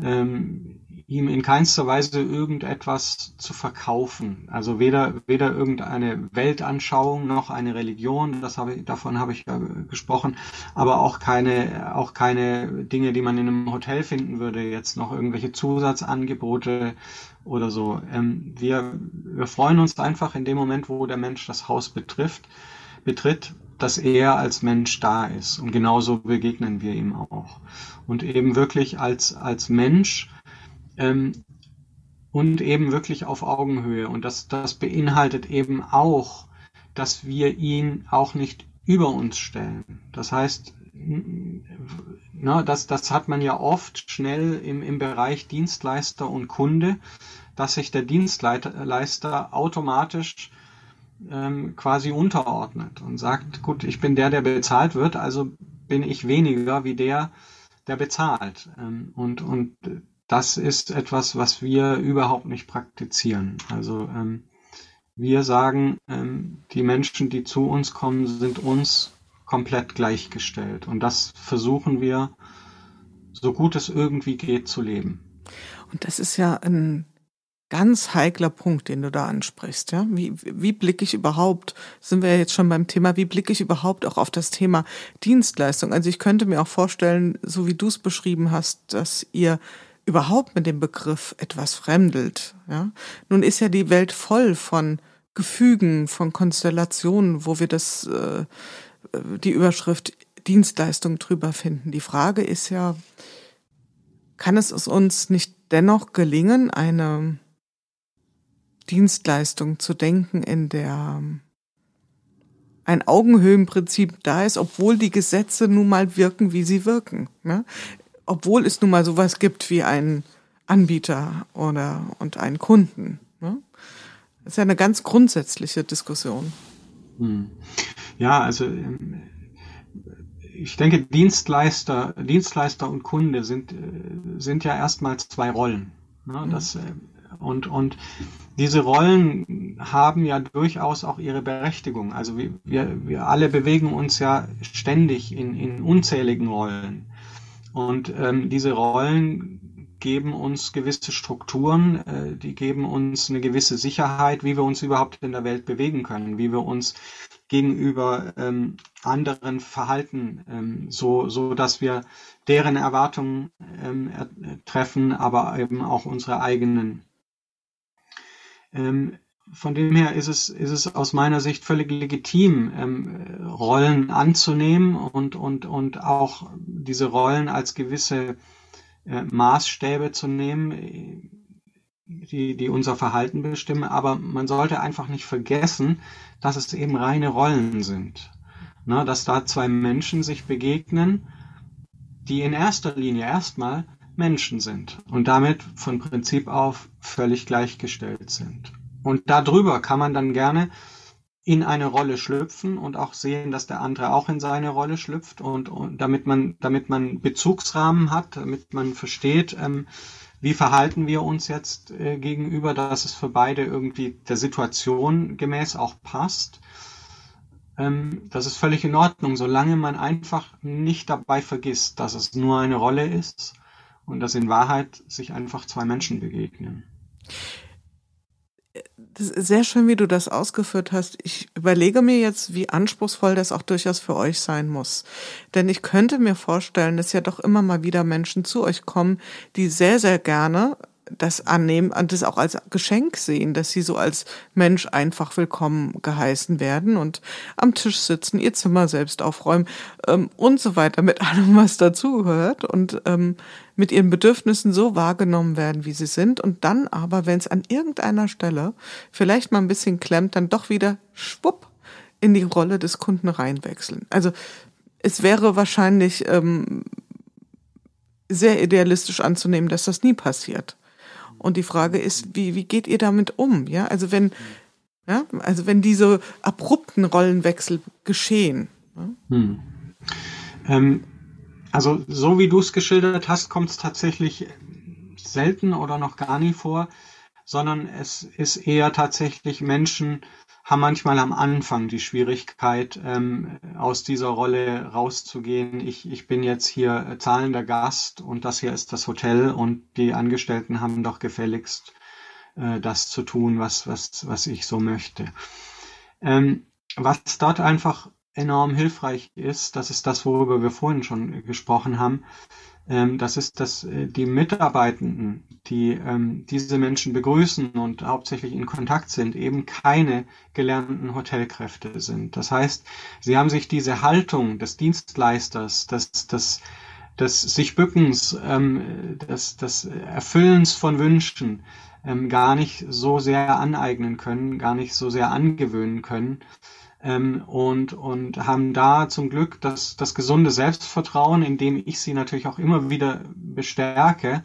ähm, ihm in keinster Weise irgendetwas zu verkaufen. Also weder, weder irgendeine Weltanschauung noch eine Religion, das habe ich, davon habe ich ja gesprochen, aber auch keine, auch keine Dinge, die man in einem Hotel finden würde, jetzt noch irgendwelche Zusatzangebote oder so. Ähm, wir, wir freuen uns einfach in dem Moment, wo der Mensch das Haus betrifft, betritt, dass er als Mensch da ist. Und genauso begegnen wir ihm auch. Und eben wirklich als, als Mensch ähm, und eben wirklich auf Augenhöhe. Und das, das beinhaltet eben auch, dass wir ihn auch nicht über uns stellen. Das heißt, na, das, das hat man ja oft schnell im, im Bereich Dienstleister und Kunde, dass sich der Dienstleister automatisch ähm, quasi unterordnet und sagt, gut, ich bin der, der bezahlt wird, also bin ich weniger wie der, der bezahlt. Ähm, und, und das ist etwas, was wir überhaupt nicht praktizieren. Also ähm, wir sagen, ähm, die Menschen, die zu uns kommen, sind uns komplett gleichgestellt. Und das versuchen wir, so gut es irgendwie geht, zu leben. Und das ist ja ein ganz heikler Punkt, den du da ansprichst. Ja? Wie, wie blicke ich überhaupt, sind wir jetzt schon beim Thema, wie blicke ich überhaupt auch auf das Thema Dienstleistung? Also ich könnte mir auch vorstellen, so wie du es beschrieben hast, dass ihr überhaupt mit dem Begriff etwas fremdelt. Ja? Nun ist ja die Welt voll von Gefügen, von Konstellationen, wo wir das, äh, die Überschrift Dienstleistung drüber finden. Die Frage ist ja, kann es uns nicht dennoch gelingen, eine Dienstleistung zu denken, in der ähm, ein Augenhöhenprinzip da ist, obwohl die Gesetze nun mal wirken, wie sie wirken. Ne? Obwohl es nun mal sowas gibt wie einen Anbieter oder und einen Kunden. Ne? Das ist ja eine ganz grundsätzliche Diskussion. Hm. Ja, also ähm, ich denke, Dienstleister, Dienstleister und Kunde sind, äh, sind ja erstmal zwei Rollen. Ne? Das, hm. und, und diese Rollen haben ja durchaus auch ihre Berechtigung. Also wir, wir, wir alle bewegen uns ja ständig in, in unzähligen Rollen. Und ähm, diese Rollen geben uns gewisse Strukturen, äh, die geben uns eine gewisse Sicherheit, wie wir uns überhaupt in der Welt bewegen können, wie wir uns gegenüber ähm, anderen verhalten, ähm, so, so dass wir deren Erwartungen ähm, treffen, aber eben auch unsere eigenen ähm, von dem her ist es, ist es aus meiner Sicht völlig legitim, ähm, Rollen anzunehmen und, und, und auch diese Rollen als gewisse äh, Maßstäbe zu nehmen, die, die unser Verhalten bestimmen. Aber man sollte einfach nicht vergessen, dass es eben reine Rollen sind. Na, dass da zwei Menschen sich begegnen, die in erster Linie erstmal Menschen sind und damit von Prinzip auf völlig gleichgestellt sind. Und darüber kann man dann gerne in eine Rolle schlüpfen und auch sehen, dass der andere auch in seine Rolle schlüpft und, und damit man damit man Bezugsrahmen hat, damit man versteht, ähm, wie verhalten wir uns jetzt äh, gegenüber, dass es für beide irgendwie der Situation gemäß auch passt. Ähm, das ist völlig in Ordnung, solange man einfach nicht dabei vergisst, dass es nur eine Rolle ist und dass in Wahrheit sich einfach zwei Menschen begegnen. Sehr schön, wie du das ausgeführt hast. Ich überlege mir jetzt, wie anspruchsvoll das auch durchaus für euch sein muss. Denn ich könnte mir vorstellen, dass ja doch immer mal wieder Menschen zu euch kommen, die sehr, sehr gerne das annehmen und das auch als Geschenk sehen, dass sie so als Mensch einfach willkommen geheißen werden und am Tisch sitzen, ihr Zimmer selbst aufräumen ähm, und so weiter mit allem, was dazugehört und ähm, mit ihren Bedürfnissen so wahrgenommen werden, wie sie sind und dann aber, wenn es an irgendeiner Stelle vielleicht mal ein bisschen klemmt, dann doch wieder schwupp in die Rolle des Kunden reinwechseln. Also es wäre wahrscheinlich ähm, sehr idealistisch anzunehmen, dass das nie passiert. Und die Frage ist, wie, wie geht ihr damit um? Ja, also wenn, ja, also wenn diese abrupten Rollenwechsel geschehen. Ja? Hm. Ähm, also so wie du es geschildert hast, kommt es tatsächlich selten oder noch gar nie vor, sondern es ist eher tatsächlich Menschen haben manchmal am Anfang die Schwierigkeit, ähm, aus dieser Rolle rauszugehen. Ich, ich bin jetzt hier zahlender Gast und das hier ist das Hotel und die Angestellten haben doch gefälligst äh, das zu tun, was, was, was ich so möchte. Ähm, was dort einfach enorm hilfreich ist, das ist das, worüber wir vorhin schon gesprochen haben, ähm, das ist, dass äh, die Mitarbeitenden, die ähm, diese Menschen begrüßen und hauptsächlich in Kontakt sind, eben keine gelernten Hotelkräfte sind. Das heißt, sie haben sich diese Haltung des Dienstleisters, des, des, des sich Bückens, ähm, des, des Erfüllens von Wünschen gar nicht so sehr aneignen können, gar nicht so sehr angewöhnen können, ähm, und, und haben da zum Glück das, das gesunde Selbstvertrauen, indem ich sie natürlich auch immer wieder bestärke,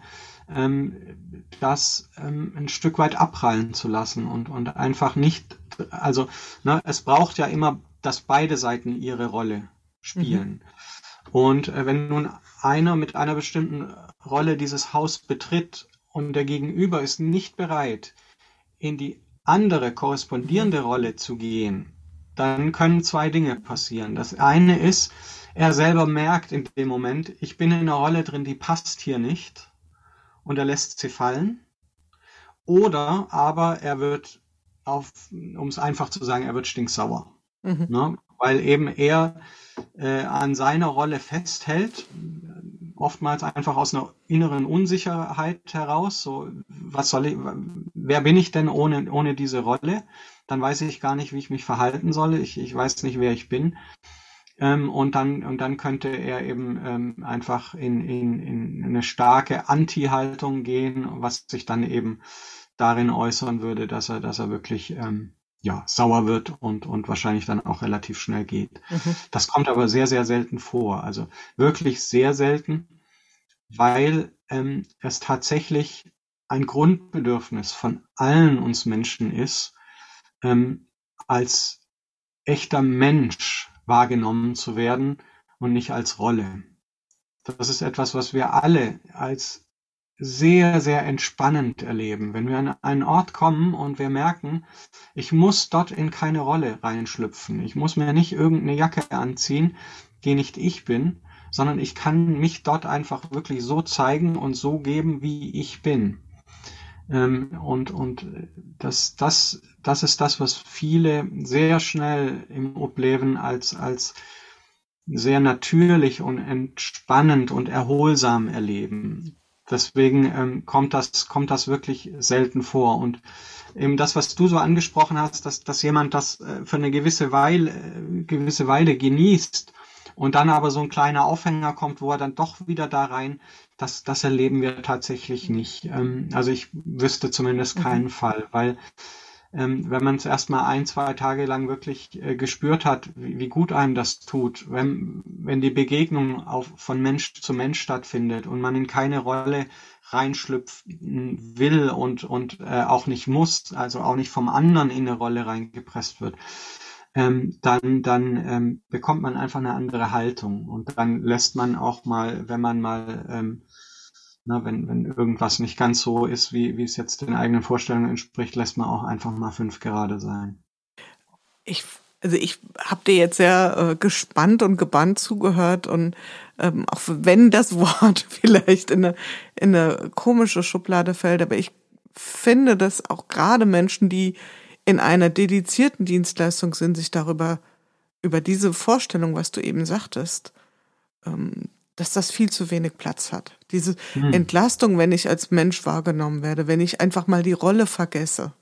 ähm, das ähm, ein Stück weit abprallen zu lassen und, und einfach nicht, also ne, es braucht ja immer, dass beide Seiten ihre Rolle spielen. Mhm. Und äh, wenn nun einer mit einer bestimmten Rolle dieses Haus betritt und der Gegenüber ist nicht bereit, in die andere korrespondierende Rolle zu gehen, dann können zwei Dinge passieren. Das eine ist, er selber merkt in dem Moment, ich bin in einer Rolle drin, die passt hier nicht und er lässt sie fallen. Oder aber er wird auf, um es einfach zu sagen, er wird stinksauer. Mhm. Ne? Weil eben er äh, an seiner Rolle festhält, oftmals einfach aus einer inneren Unsicherheit heraus. So, was soll ich, wer bin ich denn ohne, ohne diese Rolle? Dann weiß ich gar nicht, wie ich mich verhalten soll. Ich, ich weiß nicht, wer ich bin. Ähm, und dann und dann könnte er eben ähm, einfach in, in, in eine starke Anti-Haltung gehen, was sich dann eben darin äußern würde, dass er dass er wirklich ähm, ja sauer wird und und wahrscheinlich dann auch relativ schnell geht. Mhm. Das kommt aber sehr sehr selten vor, also wirklich sehr selten, weil ähm, es tatsächlich ein Grundbedürfnis von allen uns Menschen ist, ähm, als echter Mensch wahrgenommen zu werden und nicht als Rolle. Das ist etwas, was wir alle als sehr, sehr entspannend erleben. Wenn wir an einen Ort kommen und wir merken, ich muss dort in keine Rolle reinschlüpfen. Ich muss mir nicht irgendeine Jacke anziehen, die nicht ich bin, sondern ich kann mich dort einfach wirklich so zeigen und so geben, wie ich bin. Ähm, und und das, das, das ist das, was viele sehr schnell im Obleben als, als sehr natürlich und entspannend und erholsam erleben. Deswegen ähm, kommt das kommt das wirklich selten vor und eben das, was du so angesprochen hast, dass dass jemand das äh, für eine gewisse Weile äh, gewisse Weile genießt und dann aber so ein kleiner Aufhänger kommt, wo er dann doch wieder da rein das, das erleben wir tatsächlich nicht. Ähm, also ich wüsste zumindest mhm. keinen mhm. Fall, weil ähm, wenn man es erstmal ein, zwei Tage lang wirklich äh, gespürt hat, wie, wie, gut einem das tut, wenn, wenn die Begegnung auf, von Mensch zu Mensch stattfindet und man in keine Rolle reinschlüpfen will und, und äh, auch nicht muss, also auch nicht vom anderen in eine Rolle reingepresst wird, ähm, dann, dann ähm, bekommt man einfach eine andere Haltung und dann lässt man auch mal, wenn man mal ähm, na, wenn, wenn irgendwas nicht ganz so ist, wie, wie es jetzt den eigenen Vorstellungen entspricht, lässt man auch einfach mal fünf gerade sein. Ich, also ich habe dir jetzt sehr äh, gespannt und gebannt zugehört und ähm, auch wenn das Wort vielleicht in eine, in eine komische Schublade fällt, aber ich finde, dass auch gerade Menschen, die in einer dedizierten Dienstleistung sind, sich darüber, über diese Vorstellung, was du eben sagtest, ähm, dass das viel zu wenig Platz hat. Diese hm. Entlastung, wenn ich als Mensch wahrgenommen werde, wenn ich einfach mal die Rolle vergesse.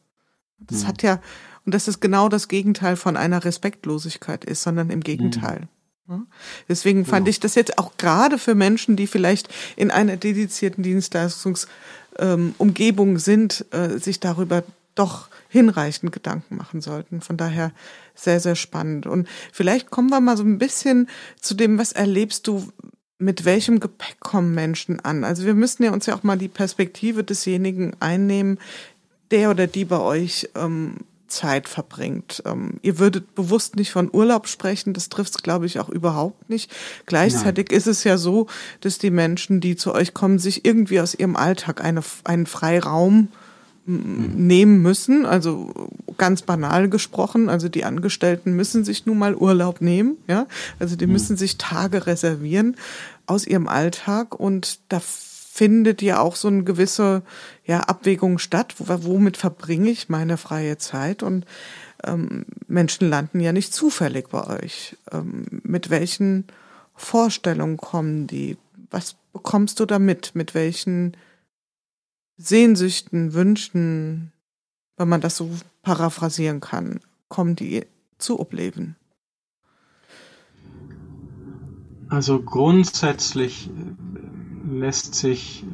Das hm. hat ja, und das ist genau das Gegenteil von einer Respektlosigkeit ist, sondern im Gegenteil. Hm. Deswegen fand ja. ich das jetzt auch gerade für Menschen, die vielleicht in einer dedizierten Dienstleistungsumgebung ähm, sind, äh, sich darüber doch hinreichend Gedanken machen sollten. Von daher sehr, sehr spannend. Und vielleicht kommen wir mal so ein bisschen zu dem, was erlebst du, mit welchem Gepäck kommen Menschen an? Also wir müssen ja uns ja auch mal die Perspektive desjenigen einnehmen, der oder die bei euch ähm, Zeit verbringt. Ähm, ihr würdet bewusst nicht von Urlaub sprechen, das trifft es, glaube ich, auch überhaupt nicht. Gleichzeitig Nein. ist es ja so, dass die Menschen, die zu euch kommen, sich irgendwie aus ihrem Alltag eine, einen Freiraum mhm. Nehmen müssen. Also ganz banal gesprochen, also die Angestellten müssen sich nun mal Urlaub nehmen, ja. Also die mhm. müssen sich Tage reservieren aus ihrem Alltag und da findet ja auch so eine gewisse ja, Abwägung statt, womit verbringe ich meine freie Zeit und ähm, Menschen landen ja nicht zufällig bei euch. Ähm, mit welchen Vorstellungen kommen die? Was bekommst du damit? Mit welchen Sehnsüchten, Wünschen, wenn man das so paraphrasieren kann, kommen die zu Obleben? Also grundsätzlich lässt sich,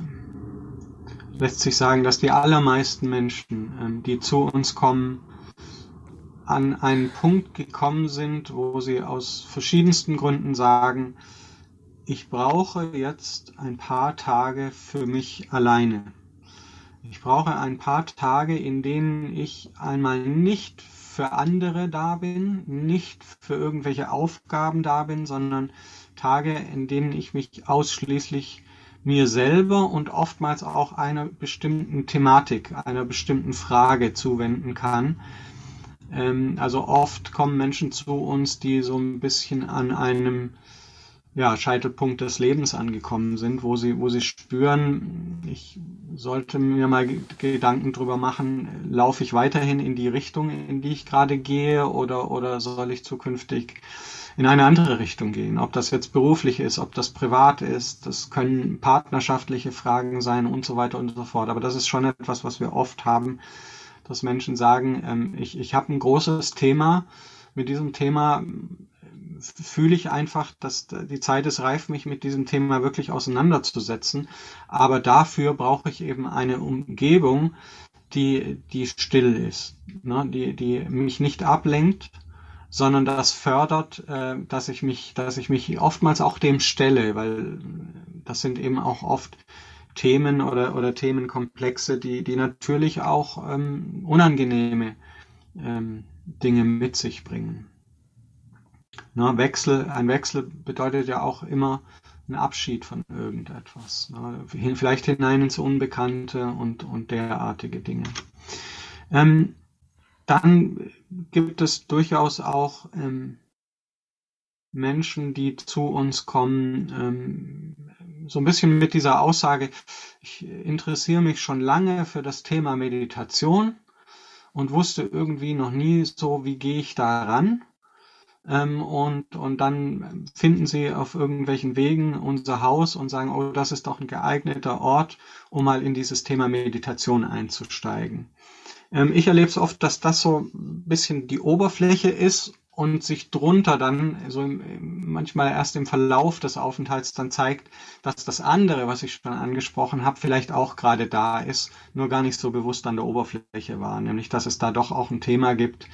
lässt sich sagen, dass die allermeisten Menschen, ähm, die zu uns kommen, an einen Punkt gekommen sind, wo sie aus verschiedensten Gründen sagen, ich brauche jetzt ein paar Tage für mich alleine. Ich brauche ein paar Tage, in denen ich einmal nicht für andere da bin, nicht für irgendwelche Aufgaben da bin, sondern Tage, in denen ich mich ausschließlich mir selber und oftmals auch einer bestimmten Thematik, einer bestimmten Frage zuwenden kann. Ähm, also oft kommen Menschen zu uns, die so ein bisschen an einem ja, Scheitelpunkt des Lebens angekommen sind, wo sie, wo sie spüren, ich sollte mir mal Gedanken drüber machen, laufe ich weiterhin in die Richtung, in die ich gerade gehe, oder, oder soll ich zukünftig in eine andere Richtung gehen? Ob das jetzt beruflich ist, ob das privat ist, das können partnerschaftliche Fragen sein und so weiter und so fort. Aber das ist schon etwas, was wir oft haben, dass Menschen sagen, ähm, ich, ich habe ein großes Thema, mit diesem Thema fühle ich einfach, dass die Zeit ist reif, mich mit diesem Thema wirklich auseinanderzusetzen. Aber dafür brauche ich eben eine Umgebung, die, die still ist, ne? die, die mich nicht ablenkt, sondern das fördert, äh, dass ich mich, dass ich mich oftmals auch dem stelle, weil das sind eben auch oft Themen oder, oder Themenkomplexe, die, die natürlich auch ähm, unangenehme ähm, Dinge mit sich bringen. Ne, Wechsel, ein Wechsel bedeutet ja auch immer ein Abschied von irgendetwas. Ne, vielleicht hinein ins Unbekannte und, und derartige Dinge. Ähm, dann gibt es durchaus auch ähm, Menschen, die zu uns kommen, ähm, so ein bisschen mit dieser Aussage, ich interessiere mich schon lange für das Thema Meditation und wusste irgendwie noch nie so, wie gehe ich da ran. Ähm, und, und dann finden sie auf irgendwelchen Wegen unser Haus und sagen, oh, das ist doch ein geeigneter Ort, um mal in dieses Thema Meditation einzusteigen. Ähm, ich erlebe es oft, dass das so ein bisschen die Oberfläche ist und sich drunter dann so im, manchmal erst im Verlauf des Aufenthalts dann zeigt, dass das andere, was ich schon angesprochen habe, vielleicht auch gerade da ist, nur gar nicht so bewusst an der Oberfläche war, nämlich dass es da doch auch ein Thema gibt,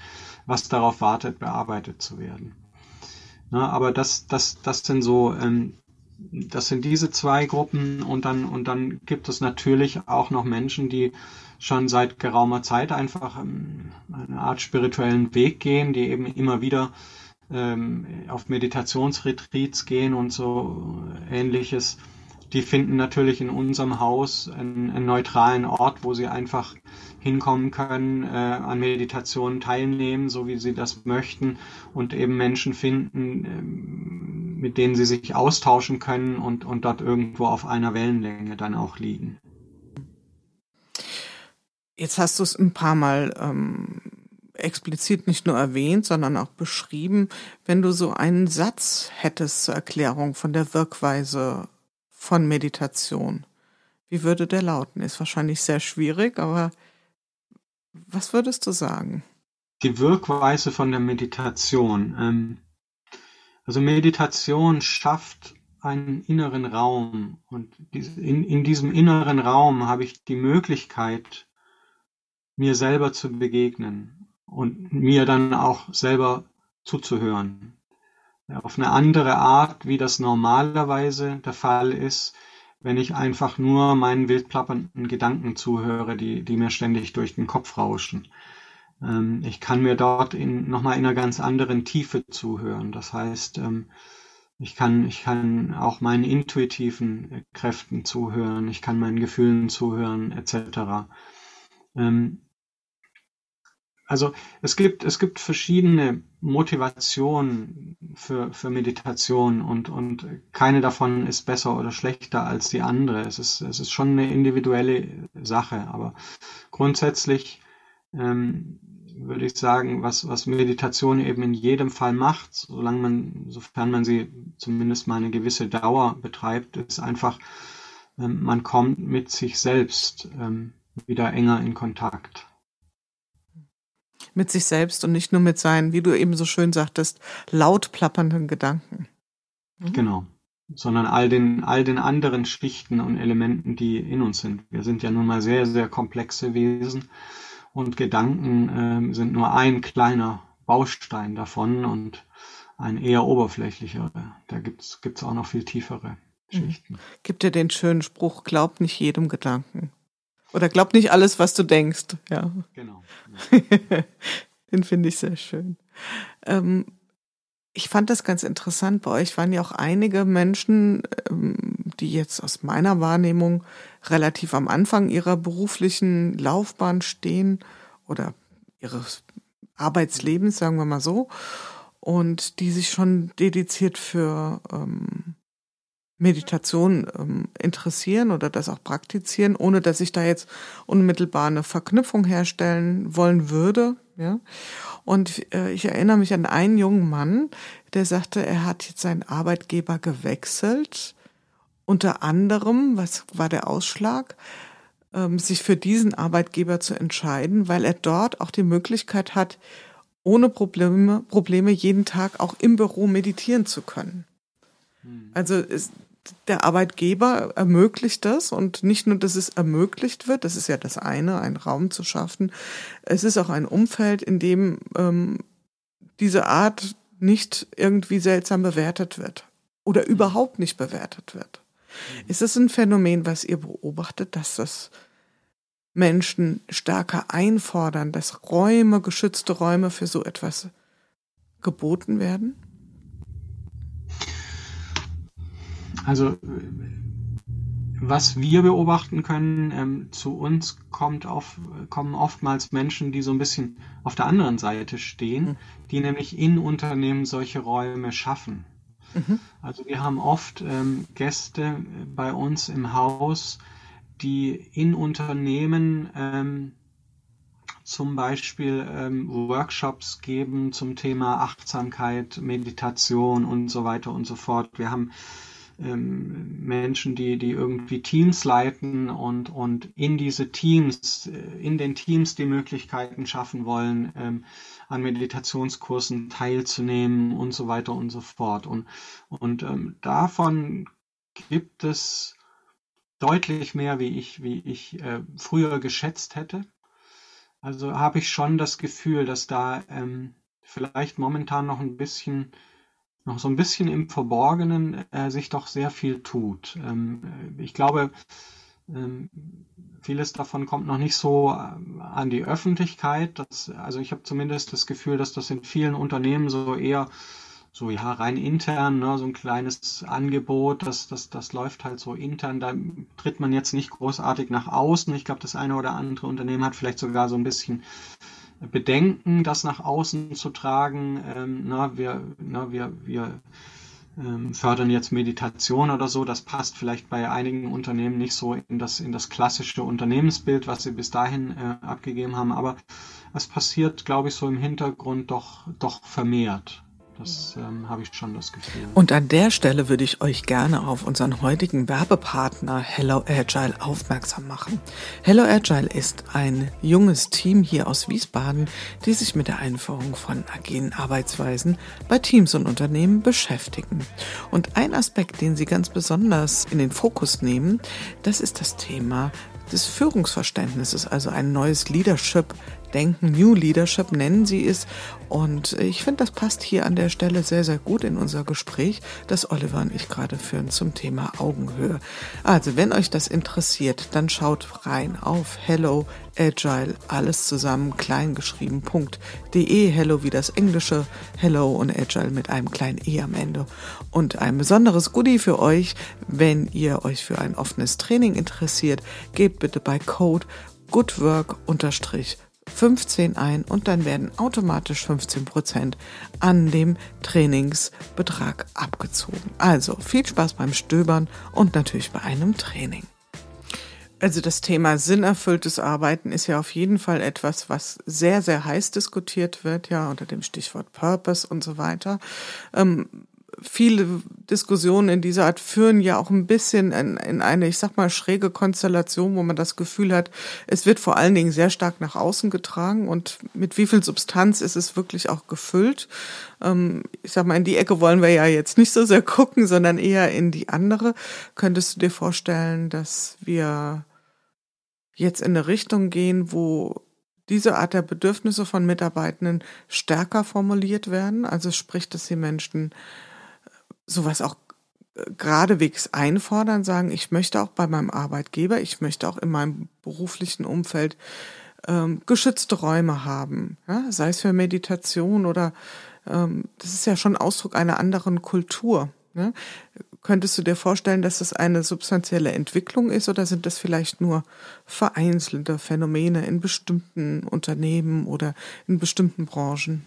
was darauf wartet, bearbeitet zu werden. Na, aber das, das, das sind so, ähm, das sind diese zwei Gruppen und dann, und dann gibt es natürlich auch noch Menschen, die schon seit geraumer Zeit einfach ähm, eine Art spirituellen Weg gehen, die eben immer wieder ähm, auf Meditationsretreats gehen und so ähnliches. Die finden natürlich in unserem Haus einen, einen neutralen Ort, wo sie einfach hinkommen können, äh, an Meditationen teilnehmen, so wie sie das möchten und eben Menschen finden, äh, mit denen sie sich austauschen können und, und dort irgendwo auf einer Wellenlänge dann auch liegen. Jetzt hast du es ein paar Mal ähm, explizit nicht nur erwähnt, sondern auch beschrieben. Wenn du so einen Satz hättest zur Erklärung von der Wirkweise von Meditation, wie würde der lauten? Ist wahrscheinlich sehr schwierig, aber was würdest du sagen? Die Wirkweise von der Meditation. Ähm, also Meditation schafft einen inneren Raum und in, in diesem inneren Raum habe ich die Möglichkeit, mir selber zu begegnen und mir dann auch selber zuzuhören. Auf eine andere Art, wie das normalerweise der Fall ist, wenn ich einfach nur meinen wildplappernden Gedanken zuhöre, die, die mir ständig durch den Kopf rauschen. Ähm, ich kann mir dort in, nochmal in einer ganz anderen Tiefe zuhören. Das heißt, ähm, ich kann, ich kann auch meinen intuitiven Kräften zuhören, ich kann meinen Gefühlen zuhören, etc. Ähm, also es gibt, es gibt verschiedene Motivationen für, für Meditation und, und keine davon ist besser oder schlechter als die andere. Es ist, es ist schon eine individuelle Sache, aber grundsätzlich ähm, würde ich sagen, was, was Meditation eben in jedem Fall macht, solange man, sofern man sie zumindest mal eine gewisse Dauer betreibt, ist einfach, ähm, man kommt mit sich selbst ähm, wieder enger in Kontakt mit sich selbst und nicht nur mit seinen, wie du eben so schön sagtest, laut plappernden Gedanken. Mhm. Genau. Sondern all den, all den anderen Schichten und Elementen, die in uns sind. Wir sind ja nun mal sehr, sehr komplexe Wesen und Gedanken äh, sind nur ein kleiner Baustein davon und ein eher oberflächlicher. Da gibt's gibt's auch noch viel tiefere mhm. Schichten. Gibt dir den schönen Spruch, glaub nicht jedem Gedanken. Oder glaub nicht alles, was du denkst. Ja. Genau. Den finde ich sehr schön. Ähm, ich fand das ganz interessant. Bei euch waren ja auch einige Menschen, ähm, die jetzt aus meiner Wahrnehmung relativ am Anfang ihrer beruflichen Laufbahn stehen oder ihres Arbeitslebens, sagen wir mal so, und die sich schon dediziert für ähm, Meditation ähm, interessieren oder das auch praktizieren, ohne dass ich da jetzt unmittelbar eine Verknüpfung herstellen wollen würde. Ja. Und äh, ich erinnere mich an einen jungen Mann, der sagte, er hat jetzt seinen Arbeitgeber gewechselt. Unter anderem, was war der Ausschlag, ähm, sich für diesen Arbeitgeber zu entscheiden, weil er dort auch die Möglichkeit hat, ohne Probleme, Probleme jeden Tag auch im Büro meditieren zu können. Hm. Also ist, der Arbeitgeber ermöglicht das und nicht nur, dass es ermöglicht wird, das ist ja das eine, einen Raum zu schaffen. Es ist auch ein Umfeld, in dem ähm, diese Art nicht irgendwie seltsam bewertet wird oder mhm. überhaupt nicht bewertet wird. Mhm. Ist es ein Phänomen, was ihr beobachtet, dass das Menschen stärker einfordern, dass Räume, geschützte Räume für so etwas geboten werden? Also was wir beobachten können, ähm, zu uns kommt auf, kommen oftmals Menschen, die so ein bisschen auf der anderen Seite stehen, mhm. die nämlich in Unternehmen solche Räume schaffen. Mhm. Also wir haben oft ähm, Gäste bei uns im Haus, die in Unternehmen ähm, zum Beispiel ähm, Workshops geben zum Thema Achtsamkeit, Meditation und so weiter und so fort. Wir haben ähm, Menschen, die, die irgendwie Teams leiten und, und in diese Teams, äh, in den Teams die Möglichkeiten schaffen wollen, ähm, an Meditationskursen teilzunehmen und so weiter und so fort. Und, und ähm, davon gibt es deutlich mehr, wie ich, wie ich äh, früher geschätzt hätte. Also habe ich schon das Gefühl, dass da ähm, vielleicht momentan noch ein bisschen noch so ein bisschen im Verborgenen äh, sich doch sehr viel tut. Ähm, äh, ich glaube, ähm, vieles davon kommt noch nicht so äh, an die Öffentlichkeit. Das, also ich habe zumindest das Gefühl, dass das in vielen Unternehmen so eher so ja rein intern, ne, so ein kleines Angebot, das, das, das läuft halt so intern, da tritt man jetzt nicht großartig nach außen. Ich glaube, das eine oder andere Unternehmen hat vielleicht sogar so ein bisschen Bedenken, das nach außen zu tragen. Ähm, na, wir, na, wir, wir ähm, fördern jetzt Meditation oder so. Das passt vielleicht bei einigen Unternehmen nicht so in das, in das klassische Unternehmensbild, was sie bis dahin äh, abgegeben haben. Aber es passiert, glaube ich, so im Hintergrund doch, doch vermehrt. Das ähm, habe ich schon das Gefühl. Und an der Stelle würde ich euch gerne auf unseren heutigen Werbepartner Hello Agile aufmerksam machen. Hello Agile ist ein junges Team hier aus Wiesbaden, die sich mit der Einführung von agilen Arbeitsweisen bei Teams und Unternehmen beschäftigen. Und ein Aspekt, den sie ganz besonders in den Fokus nehmen, das ist das Thema des Führungsverständnisses, also ein neues Leadership Denken, New Leadership nennen sie es. Und ich finde, das passt hier an der Stelle sehr, sehr gut in unser Gespräch, das Oliver und ich gerade führen zum Thema Augenhöhe. Also, wenn euch das interessiert, dann schaut rein auf Hello Agile, alles zusammen, kleingeschrieben.de. Hello wie das englische Hello und Agile mit einem kleinen E am Ende. Und ein besonderes Goodie für euch, wenn ihr euch für ein offenes Training interessiert, gebt bitte bei Code goodwork 15 ein und dann werden automatisch 15 Prozent an dem Trainingsbetrag abgezogen. Also viel Spaß beim Stöbern und natürlich bei einem Training. Also das Thema sinnerfülltes Arbeiten ist ja auf jeden Fall etwas, was sehr, sehr heiß diskutiert wird, ja, unter dem Stichwort Purpose und so weiter. Ähm, viele Diskussionen in dieser Art führen ja auch ein bisschen in, in, eine, ich sag mal, schräge Konstellation, wo man das Gefühl hat, es wird vor allen Dingen sehr stark nach außen getragen und mit wie viel Substanz ist es wirklich auch gefüllt. Ähm, ich sag mal, in die Ecke wollen wir ja jetzt nicht so sehr gucken, sondern eher in die andere. Könntest du dir vorstellen, dass wir jetzt in eine Richtung gehen, wo diese Art der Bedürfnisse von Mitarbeitenden stärker formuliert werden? Also sprich, dass die Menschen sowas auch äh, geradewegs einfordern, sagen, ich möchte auch bei meinem Arbeitgeber, ich möchte auch in meinem beruflichen Umfeld ähm, geschützte Räume haben, ja? sei es für Meditation oder ähm, das ist ja schon Ausdruck einer anderen Kultur. Ne? Könntest du dir vorstellen, dass das eine substanzielle Entwicklung ist oder sind das vielleicht nur vereinzelte Phänomene in bestimmten Unternehmen oder in bestimmten Branchen?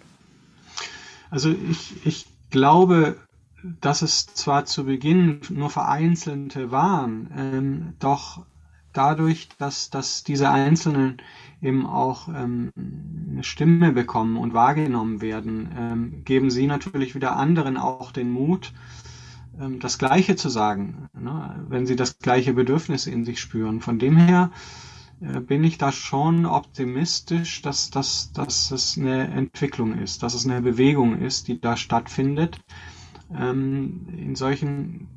Also ich, ich glaube, dass es zwar zu Beginn nur vereinzelte waren, ähm, doch dadurch, dass, dass diese Einzelnen eben auch ähm, eine Stimme bekommen und wahrgenommen werden, ähm, geben sie natürlich wieder anderen auch den Mut, ähm, das Gleiche zu sagen, ne, wenn sie das gleiche Bedürfnis in sich spüren. Von dem her äh, bin ich da schon optimistisch, dass, dass, dass es eine Entwicklung ist, dass es eine Bewegung ist, die da stattfindet ähm, in solchen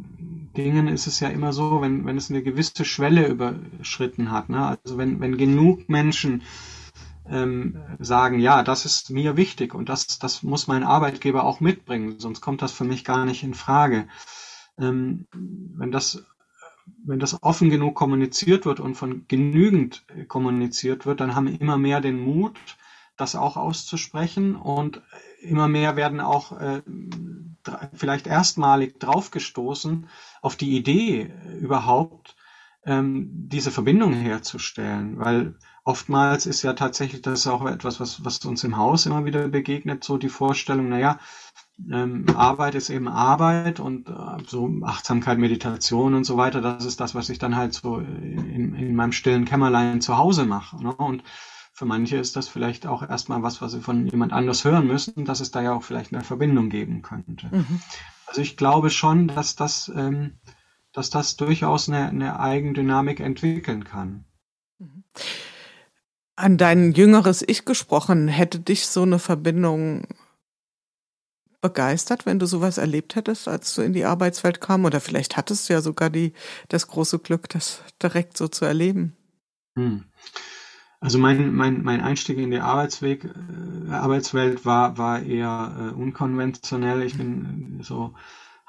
Dingen ist es ja immer so, wenn, wenn es eine gewisse Schwelle überschritten hat, ne? also wenn, wenn genug Menschen ähm, sagen, ja, das ist mir wichtig und das, das muss mein Arbeitgeber auch mitbringen, sonst kommt das für mich gar nicht in Frage. Ähm, wenn das wenn das offen genug kommuniziert wird und von genügend kommuniziert wird, dann haben immer mehr den Mut, das auch auszusprechen und immer mehr werden auch äh, vielleicht erstmalig draufgestoßen auf die Idee äh, überhaupt, ähm, diese Verbindung herzustellen, weil oftmals ist ja tatsächlich das auch etwas, was, was uns im Haus immer wieder begegnet, so die Vorstellung, naja, ähm, Arbeit ist eben Arbeit und äh, so Achtsamkeit, Meditation und so weiter, das ist das, was ich dann halt so in, in meinem stillen Kämmerlein zu Hause mache. Ne? Und für manche ist das vielleicht auch erstmal was, was sie von jemand anders hören müssen, dass es da ja auch vielleicht eine Verbindung geben könnte. Mhm. Also ich glaube schon, dass das, ähm, dass das durchaus eine, eine Eigendynamik entwickeln kann. Mhm. An dein jüngeres Ich gesprochen, hätte dich so eine Verbindung begeistert, wenn du sowas erlebt hättest, als du in die Arbeitswelt kam? Oder vielleicht hattest du ja sogar die, das große Glück, das direkt so zu erleben. Hm. Also mein, mein, mein Einstieg in die Arbeitsweg, äh, Arbeitswelt war, war eher äh, unkonventionell. Ich bin so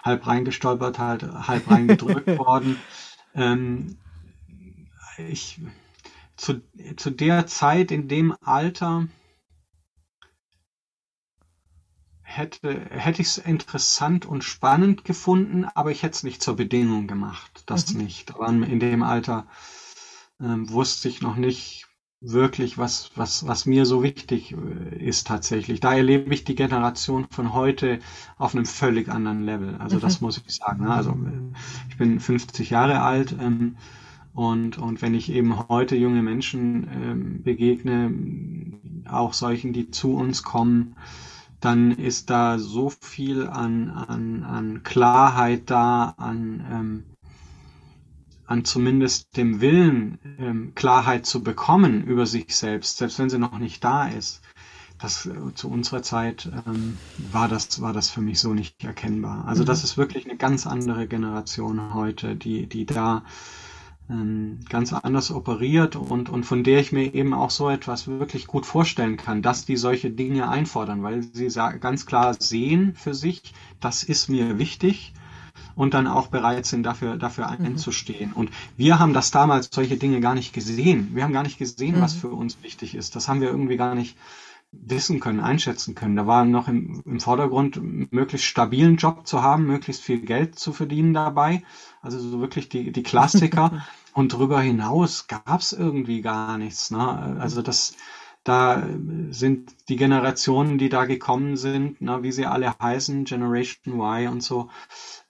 halb reingestolpert, halt, halb reingedrückt worden. Ähm, ich, zu, zu der Zeit, in dem Alter, hätte, hätte ich es interessant und spannend gefunden, aber ich hätte es nicht zur Bedingung gemacht. Das mhm. nicht. Aber in dem Alter ähm, wusste ich noch nicht, wirklich, was, was, was mir so wichtig äh, ist tatsächlich. Da erlebe ich die Generation von heute auf einem völlig anderen Level. Also das mhm. muss ich sagen. Ne? Also äh, ich bin 50 Jahre alt ähm, und, und wenn ich eben heute junge Menschen ähm, begegne, auch solchen, die zu uns kommen, dann ist da so viel an, an, an Klarheit da, an ähm, an zumindest dem Willen, ähm, Klarheit zu bekommen über sich selbst, selbst wenn sie noch nicht da ist. Das äh, zu unserer Zeit ähm, war das war das für mich so nicht erkennbar. Also mhm. das ist wirklich eine ganz andere Generation heute, die die da ähm, ganz anders operiert und und von der ich mir eben auch so etwas wirklich gut vorstellen kann, dass die solche Dinge einfordern, weil sie ganz klar sehen für sich, das ist mir wichtig und dann auch bereit sind, dafür, dafür mhm. einzustehen. Und wir haben das damals solche Dinge gar nicht gesehen. Wir haben gar nicht gesehen, mhm. was für uns wichtig ist. Das haben wir irgendwie gar nicht wissen können, einschätzen können. Da war noch im, im Vordergrund, möglichst stabilen Job zu haben, möglichst viel Geld zu verdienen dabei. Also so wirklich die, die Klassiker. Und darüber hinaus gab es irgendwie gar nichts. Ne? Also das, da sind die Generationen, die da gekommen sind, na, wie sie alle heißen, Generation Y und so,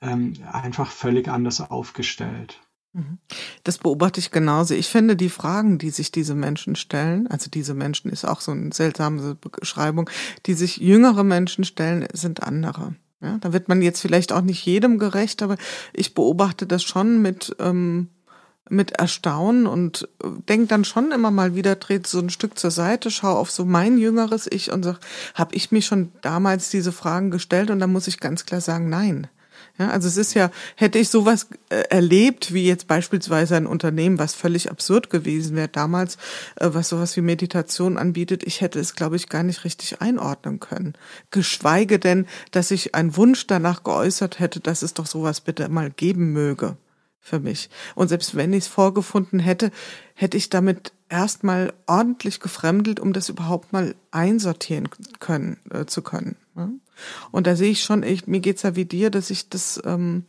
ähm, einfach völlig anders aufgestellt. Mhm. Das beobachte ich genauso. Ich finde, die Fragen, die sich diese Menschen stellen, also diese Menschen ist auch so eine seltsame Beschreibung, die sich jüngere Menschen stellen, sind andere. Ja, da wird man jetzt vielleicht auch nicht jedem gerecht, aber ich beobachte das schon mit ähm, mit Erstaunen und äh, denk dann schon immer mal wieder, dreht so ein Stück zur Seite, schau auf so mein jüngeres Ich und sag, habe ich mich schon damals diese Fragen gestellt? Und da muss ich ganz klar sagen, nein. Ja, also es ist ja, hätte ich sowas äh, erlebt, wie jetzt beispielsweise ein Unternehmen, was völlig absurd gewesen wäre damals, äh, was sowas wie Meditation anbietet, ich hätte es, glaube ich, gar nicht richtig einordnen können. Geschweige denn, dass ich einen Wunsch danach geäußert hätte, dass es doch sowas bitte mal geben möge für mich. Und selbst wenn ich es vorgefunden hätte, hätte ich damit erstmal ordentlich gefremdelt, um das überhaupt mal einsortieren können, äh, zu können. Ja? Und da sehe ich schon, ich, mir geht's ja wie dir, dass ich das ähm,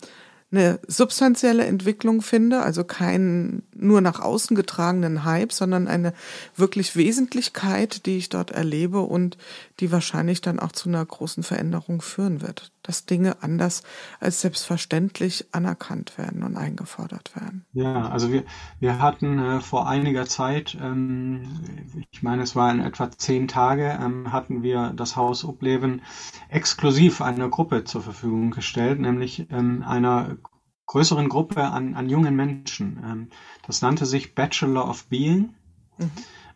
eine substanzielle Entwicklung finde, also keinen nur nach außen getragenen Hype, sondern eine wirklich Wesentlichkeit, die ich dort erlebe und die wahrscheinlich dann auch zu einer großen Veränderung führen wird, dass Dinge anders als selbstverständlich anerkannt werden und eingefordert werden. Ja, also wir, wir hatten äh, vor einiger Zeit, ähm, ich meine, es war in etwa zehn Tage, ähm, hatten wir das Haus Upleben exklusiv einer Gruppe zur Verfügung gestellt, nämlich ähm, einer größeren Gruppe an, an jungen Menschen. Ähm, das nannte sich Bachelor of Being. Mhm.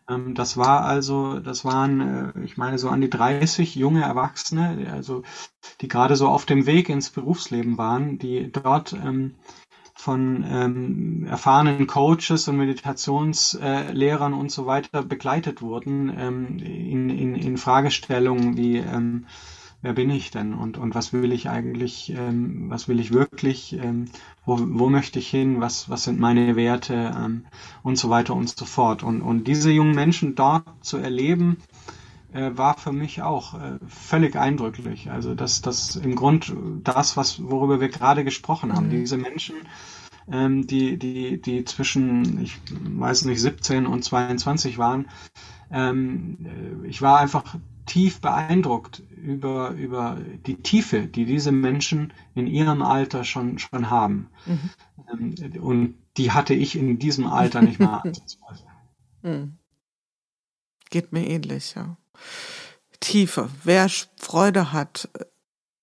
Ähm, das war also, das waren, äh, ich meine, so an die 30 junge Erwachsene, also die gerade so auf dem Weg ins Berufsleben waren, die dort ähm, von ähm, erfahrenen Coaches und Meditationslehrern und so weiter begleitet wurden ähm, in, in, in Fragestellungen wie ähm, wer bin ich denn und, und was will ich eigentlich, ähm, was will ich wirklich, ähm, wo, wo möchte ich hin, was, was sind meine Werte ähm, und so weiter und so fort. Und, und diese jungen Menschen dort zu erleben, äh, war für mich auch äh, völlig eindrücklich. Also das, das im Grund das, was, worüber wir gerade gesprochen haben, mhm. diese Menschen, ähm, die, die, die zwischen, ich weiß nicht, 17 und 22 waren, ähm, äh, ich war einfach tief beeindruckt über, über die Tiefe, die diese Menschen in ihrem Alter schon, schon haben. Mhm. Und die hatte ich in diesem Alter nicht mal mhm. Geht mir ähnlich, ja. Tiefe. Wer Freude hat,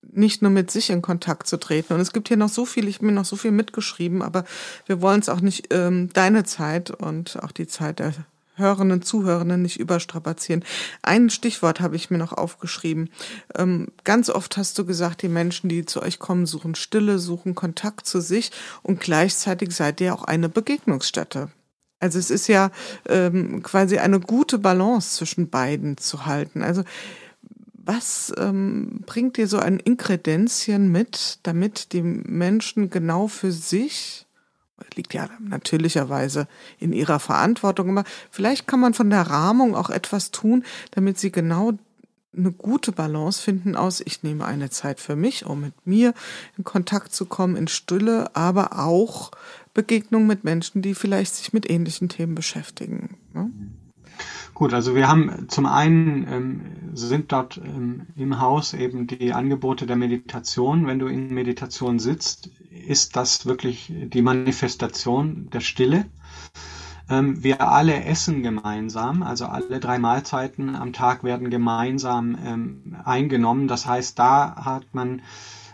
nicht nur mit sich in Kontakt zu treten. Und es gibt hier noch so viel, ich habe mir noch so viel mitgeschrieben, aber wir wollen es auch nicht ähm, deine Zeit und auch die Zeit der Hörerinnen, Zuhörenden nicht überstrapazieren. Ein Stichwort habe ich mir noch aufgeschrieben. Ähm, ganz oft hast du gesagt, die Menschen, die zu euch kommen, suchen Stille, suchen Kontakt zu sich und gleichzeitig seid ihr auch eine Begegnungsstätte. Also es ist ja ähm, quasi eine gute Balance zwischen beiden zu halten. Also was ähm, bringt dir so ein Inkredenzien mit, damit die Menschen genau für sich liegt ja natürlicherweise in ihrer Verantwortung, aber vielleicht kann man von der Rahmung auch etwas tun, damit sie genau eine gute Balance finden aus, ich nehme eine Zeit für mich, um mit mir in Kontakt zu kommen, in Stille, aber auch Begegnung mit Menschen, die vielleicht sich mit ähnlichen Themen beschäftigen. Ne? Gut, also wir haben zum einen ähm, sind dort ähm, im Haus eben die Angebote der Meditation. Wenn du in Meditation sitzt, ist das wirklich die Manifestation der Stille. Ähm, wir alle essen gemeinsam, also alle drei Mahlzeiten am Tag werden gemeinsam ähm, eingenommen. Das heißt, da hat man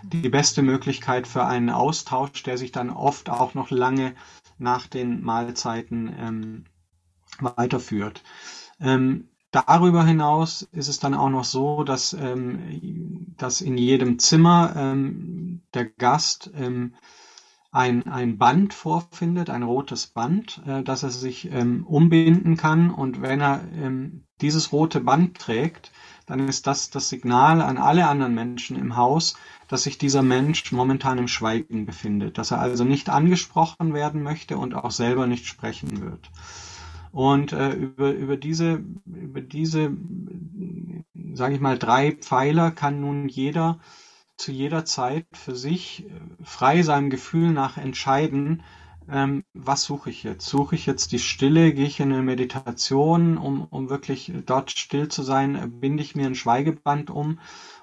die beste Möglichkeit für einen Austausch, der sich dann oft auch noch lange nach den Mahlzeiten ähm, weiterführt. Ähm, darüber hinaus ist es dann auch noch so, dass, ähm, dass in jedem Zimmer ähm, der Gast ähm, ein, ein Band vorfindet, ein rotes Band, äh, dass er sich ähm, umbinden kann. Und wenn er ähm, dieses rote Band trägt, dann ist das das Signal an alle anderen Menschen im Haus, dass sich dieser Mensch momentan im Schweigen befindet, dass er also nicht angesprochen werden möchte und auch selber nicht sprechen wird. Und äh, über, über diese, über diese, sage ich mal, drei Pfeiler kann nun jeder zu jeder Zeit für sich äh, frei seinem Gefühl nach entscheiden, ähm, was suche ich jetzt? Suche ich jetzt die Stille? Gehe ich in eine Meditation, um, um wirklich dort still zu sein? Binde ich mir ein Schweigeband um,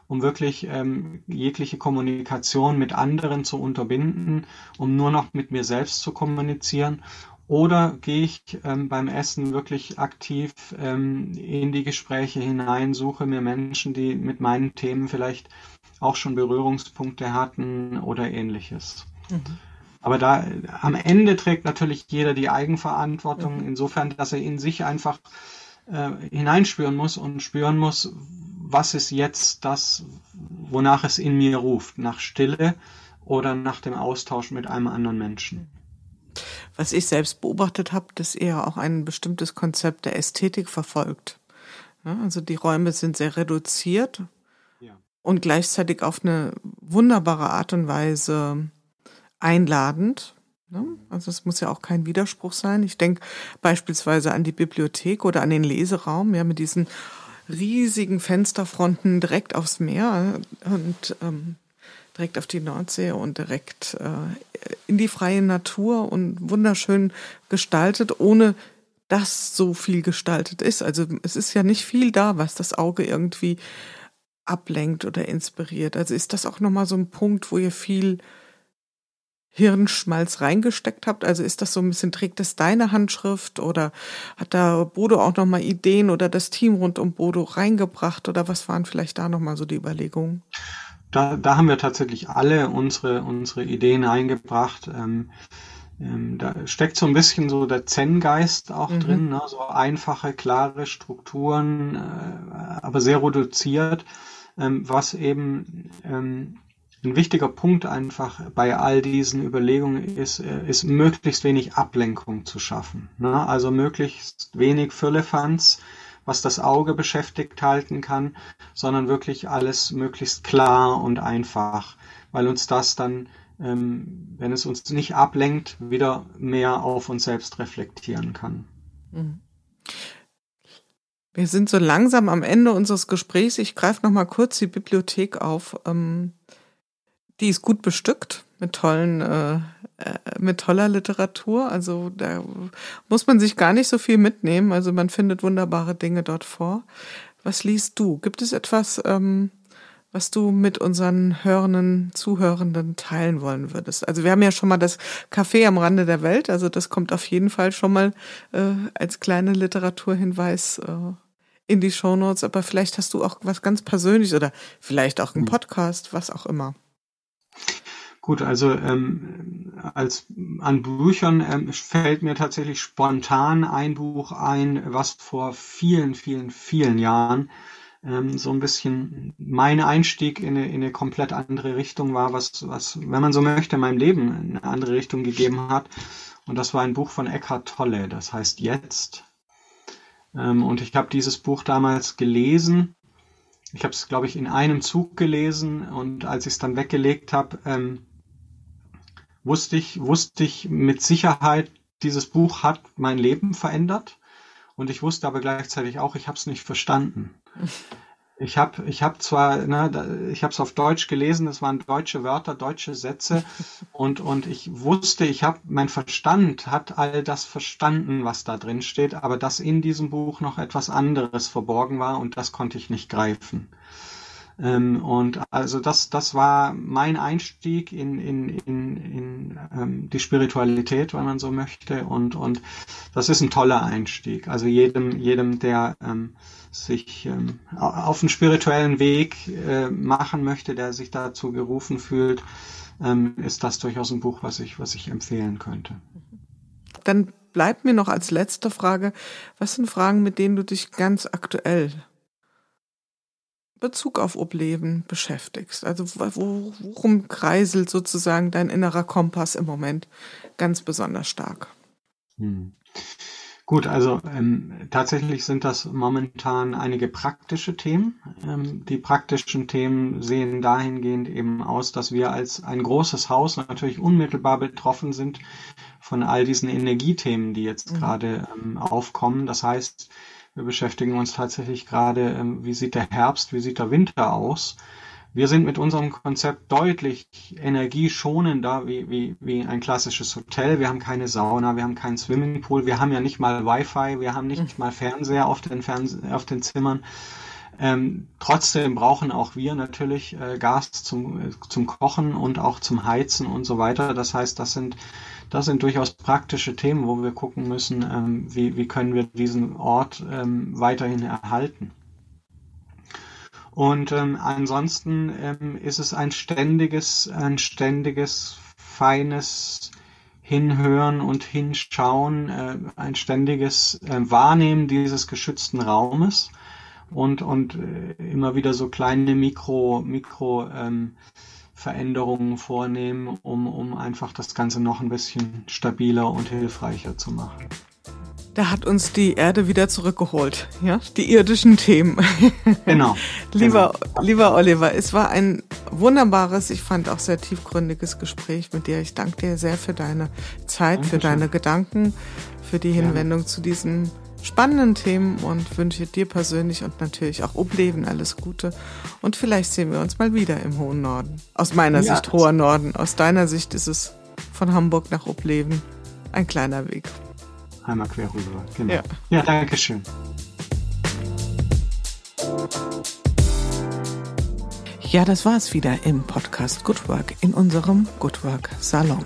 um wirklich ähm, jegliche Kommunikation mit anderen zu unterbinden, um nur noch mit mir selbst zu kommunizieren? Oder gehe ich ähm, beim Essen wirklich aktiv ähm, in die Gespräche hinein, suche mir Menschen, die mit meinen Themen vielleicht auch schon Berührungspunkte hatten oder ähnliches. Mhm. Aber da am Ende trägt natürlich jeder die Eigenverantwortung, mhm. insofern, dass er in sich einfach äh, hineinspüren muss und spüren muss, was ist jetzt das, wonach es in mir ruft, nach Stille oder nach dem Austausch mit einem anderen Menschen. Was ich selbst beobachtet habe, dass er auch ein bestimmtes Konzept der Ästhetik verfolgt. Ja, also die Räume sind sehr reduziert, und gleichzeitig auf eine wunderbare Art und Weise einladend. Ne? Also es muss ja auch kein Widerspruch sein. Ich denke beispielsweise an die Bibliothek oder an den Leseraum, ja, mit diesen riesigen Fensterfronten direkt aufs Meer und ähm, direkt auf die Nordsee und direkt äh, in die freie Natur und wunderschön gestaltet, ohne dass so viel gestaltet ist. Also es ist ja nicht viel da, was das Auge irgendwie ablenkt oder inspiriert. Also ist das auch nochmal so ein Punkt, wo ihr viel Hirnschmalz reingesteckt habt? Also ist das so ein bisschen, trägt das deine Handschrift oder hat da Bodo auch nochmal Ideen oder das Team rund um Bodo reingebracht oder was waren vielleicht da nochmal so die Überlegungen? Da, da haben wir tatsächlich alle unsere, unsere Ideen eingebracht. Ähm, ähm, da steckt so ein bisschen so der Zen-Geist auch mhm. drin, ne? so einfache, klare Strukturen, äh, aber sehr reduziert ähm, was eben ähm, ein wichtiger Punkt einfach bei all diesen Überlegungen ist, äh, ist möglichst wenig Ablenkung zu schaffen. Ne? Also möglichst wenig Füllefanz, was das Auge beschäftigt halten kann, sondern wirklich alles möglichst klar und einfach, weil uns das dann, ähm, wenn es uns nicht ablenkt, wieder mehr auf uns selbst reflektieren kann. Mhm. Wir sind so langsam am Ende unseres Gesprächs. Ich greife noch mal kurz die Bibliothek auf. Ähm, die ist gut bestückt mit tollen, äh, äh, mit toller Literatur. Also da muss man sich gar nicht so viel mitnehmen. Also man findet wunderbare Dinge dort vor. Was liest du? Gibt es etwas, ähm, was du mit unseren hörenden, Zuhörenden teilen wollen würdest? Also wir haben ja schon mal das Café am Rande der Welt, also das kommt auf jeden Fall schon mal äh, als kleine Literaturhinweis äh, in die Shownotes, aber vielleicht hast du auch was ganz Persönliches oder vielleicht auch einen hm. Podcast, was auch immer. Gut, also ähm, als an Büchern ähm, fällt mir tatsächlich spontan ein Buch ein, was vor vielen, vielen, vielen Jahren ähm, so ein bisschen mein Einstieg in eine, in eine komplett andere Richtung war, was, was, wenn man so möchte, meinem Leben eine andere Richtung gegeben hat. Und das war ein Buch von Eckhart Tolle, das heißt Jetzt. Ähm, und ich habe dieses Buch damals gelesen. Ich habe es, glaube ich, in einem Zug gelesen und als ich es dann weggelegt habe, ähm, wusste ich, wusste ich mit Sicherheit, dieses Buch hat mein Leben verändert. Und ich wusste aber gleichzeitig auch, ich habe es nicht verstanden. Ich habe ich hab zwar, ne, ich habe es auf Deutsch gelesen, es waren deutsche Wörter, deutsche Sätze und, und ich wusste, ich habe, mein Verstand hat all das verstanden, was da drin steht, aber dass in diesem Buch noch etwas anderes verborgen war und das konnte ich nicht greifen. Ähm, und also das, das war mein Einstieg in, in, in, in ähm, die Spiritualität, wenn man so möchte. Und, und das ist ein toller Einstieg. Also jedem, jedem, der ähm, sich ähm, auf einen spirituellen Weg äh, machen möchte, der sich dazu gerufen fühlt, ähm, ist das durchaus ein Buch, was ich, was ich empfehlen könnte. Dann bleibt mir noch als letzte Frage, was sind Fragen, mit denen du dich ganz aktuell Bezug auf Obleben beschäftigst? Also worum kreiselt sozusagen dein innerer Kompass im Moment ganz besonders stark? Hm. Gut, also ähm, tatsächlich sind das momentan einige praktische Themen. Ähm, die praktischen Themen sehen dahingehend eben aus, dass wir als ein großes Haus natürlich unmittelbar betroffen sind von all diesen Energiethemen, die jetzt mhm. gerade ähm, aufkommen. Das heißt, wir beschäftigen uns tatsächlich gerade, ähm, wie sieht der Herbst, wie sieht der Winter aus. Wir sind mit unserem Konzept deutlich energieschonender wie, wie, wie ein klassisches Hotel. Wir haben keine Sauna, wir haben keinen Swimmingpool, wir haben ja nicht mal Wi-Fi, wir haben nicht mhm. mal Fernseher auf den, Fernse auf den Zimmern. Ähm, trotzdem brauchen auch wir natürlich äh, Gas zum, äh, zum Kochen und auch zum Heizen und so weiter. Das heißt, das sind das sind durchaus praktische Themen, wo wir gucken müssen, ähm, wie, wie können wir diesen Ort ähm, weiterhin erhalten. Und ähm, ansonsten ähm, ist es ein ständiges, ein ständiges, feines Hinhören und Hinschauen, äh, ein ständiges äh, Wahrnehmen dieses geschützten Raumes und, und äh, immer wieder so kleine Mikro, Mikro ähm, Veränderungen vornehmen, um, um einfach das Ganze noch ein bisschen stabiler und hilfreicher zu machen. Da hat uns die Erde wieder zurückgeholt, ja, die irdischen Themen. Genau. lieber, genau. lieber Oliver, es war ein wunderbares, ich fand auch sehr tiefgründiges Gespräch mit dir. Ich danke dir sehr für deine Zeit, Dankeschön. für deine Gedanken, für die Hinwendung ja. zu diesen spannenden Themen und wünsche dir persönlich und natürlich auch Obleben alles Gute. Und vielleicht sehen wir uns mal wieder im hohen Norden. Aus meiner ja, Sicht hoher Norden. Aus deiner Sicht ist es von Hamburg nach Obleben ein kleiner Weg. Einmal quer rüber, genau. Ja, ja danke schön. Ja, das war's wieder im Podcast Good Work in unserem Good Work Salon.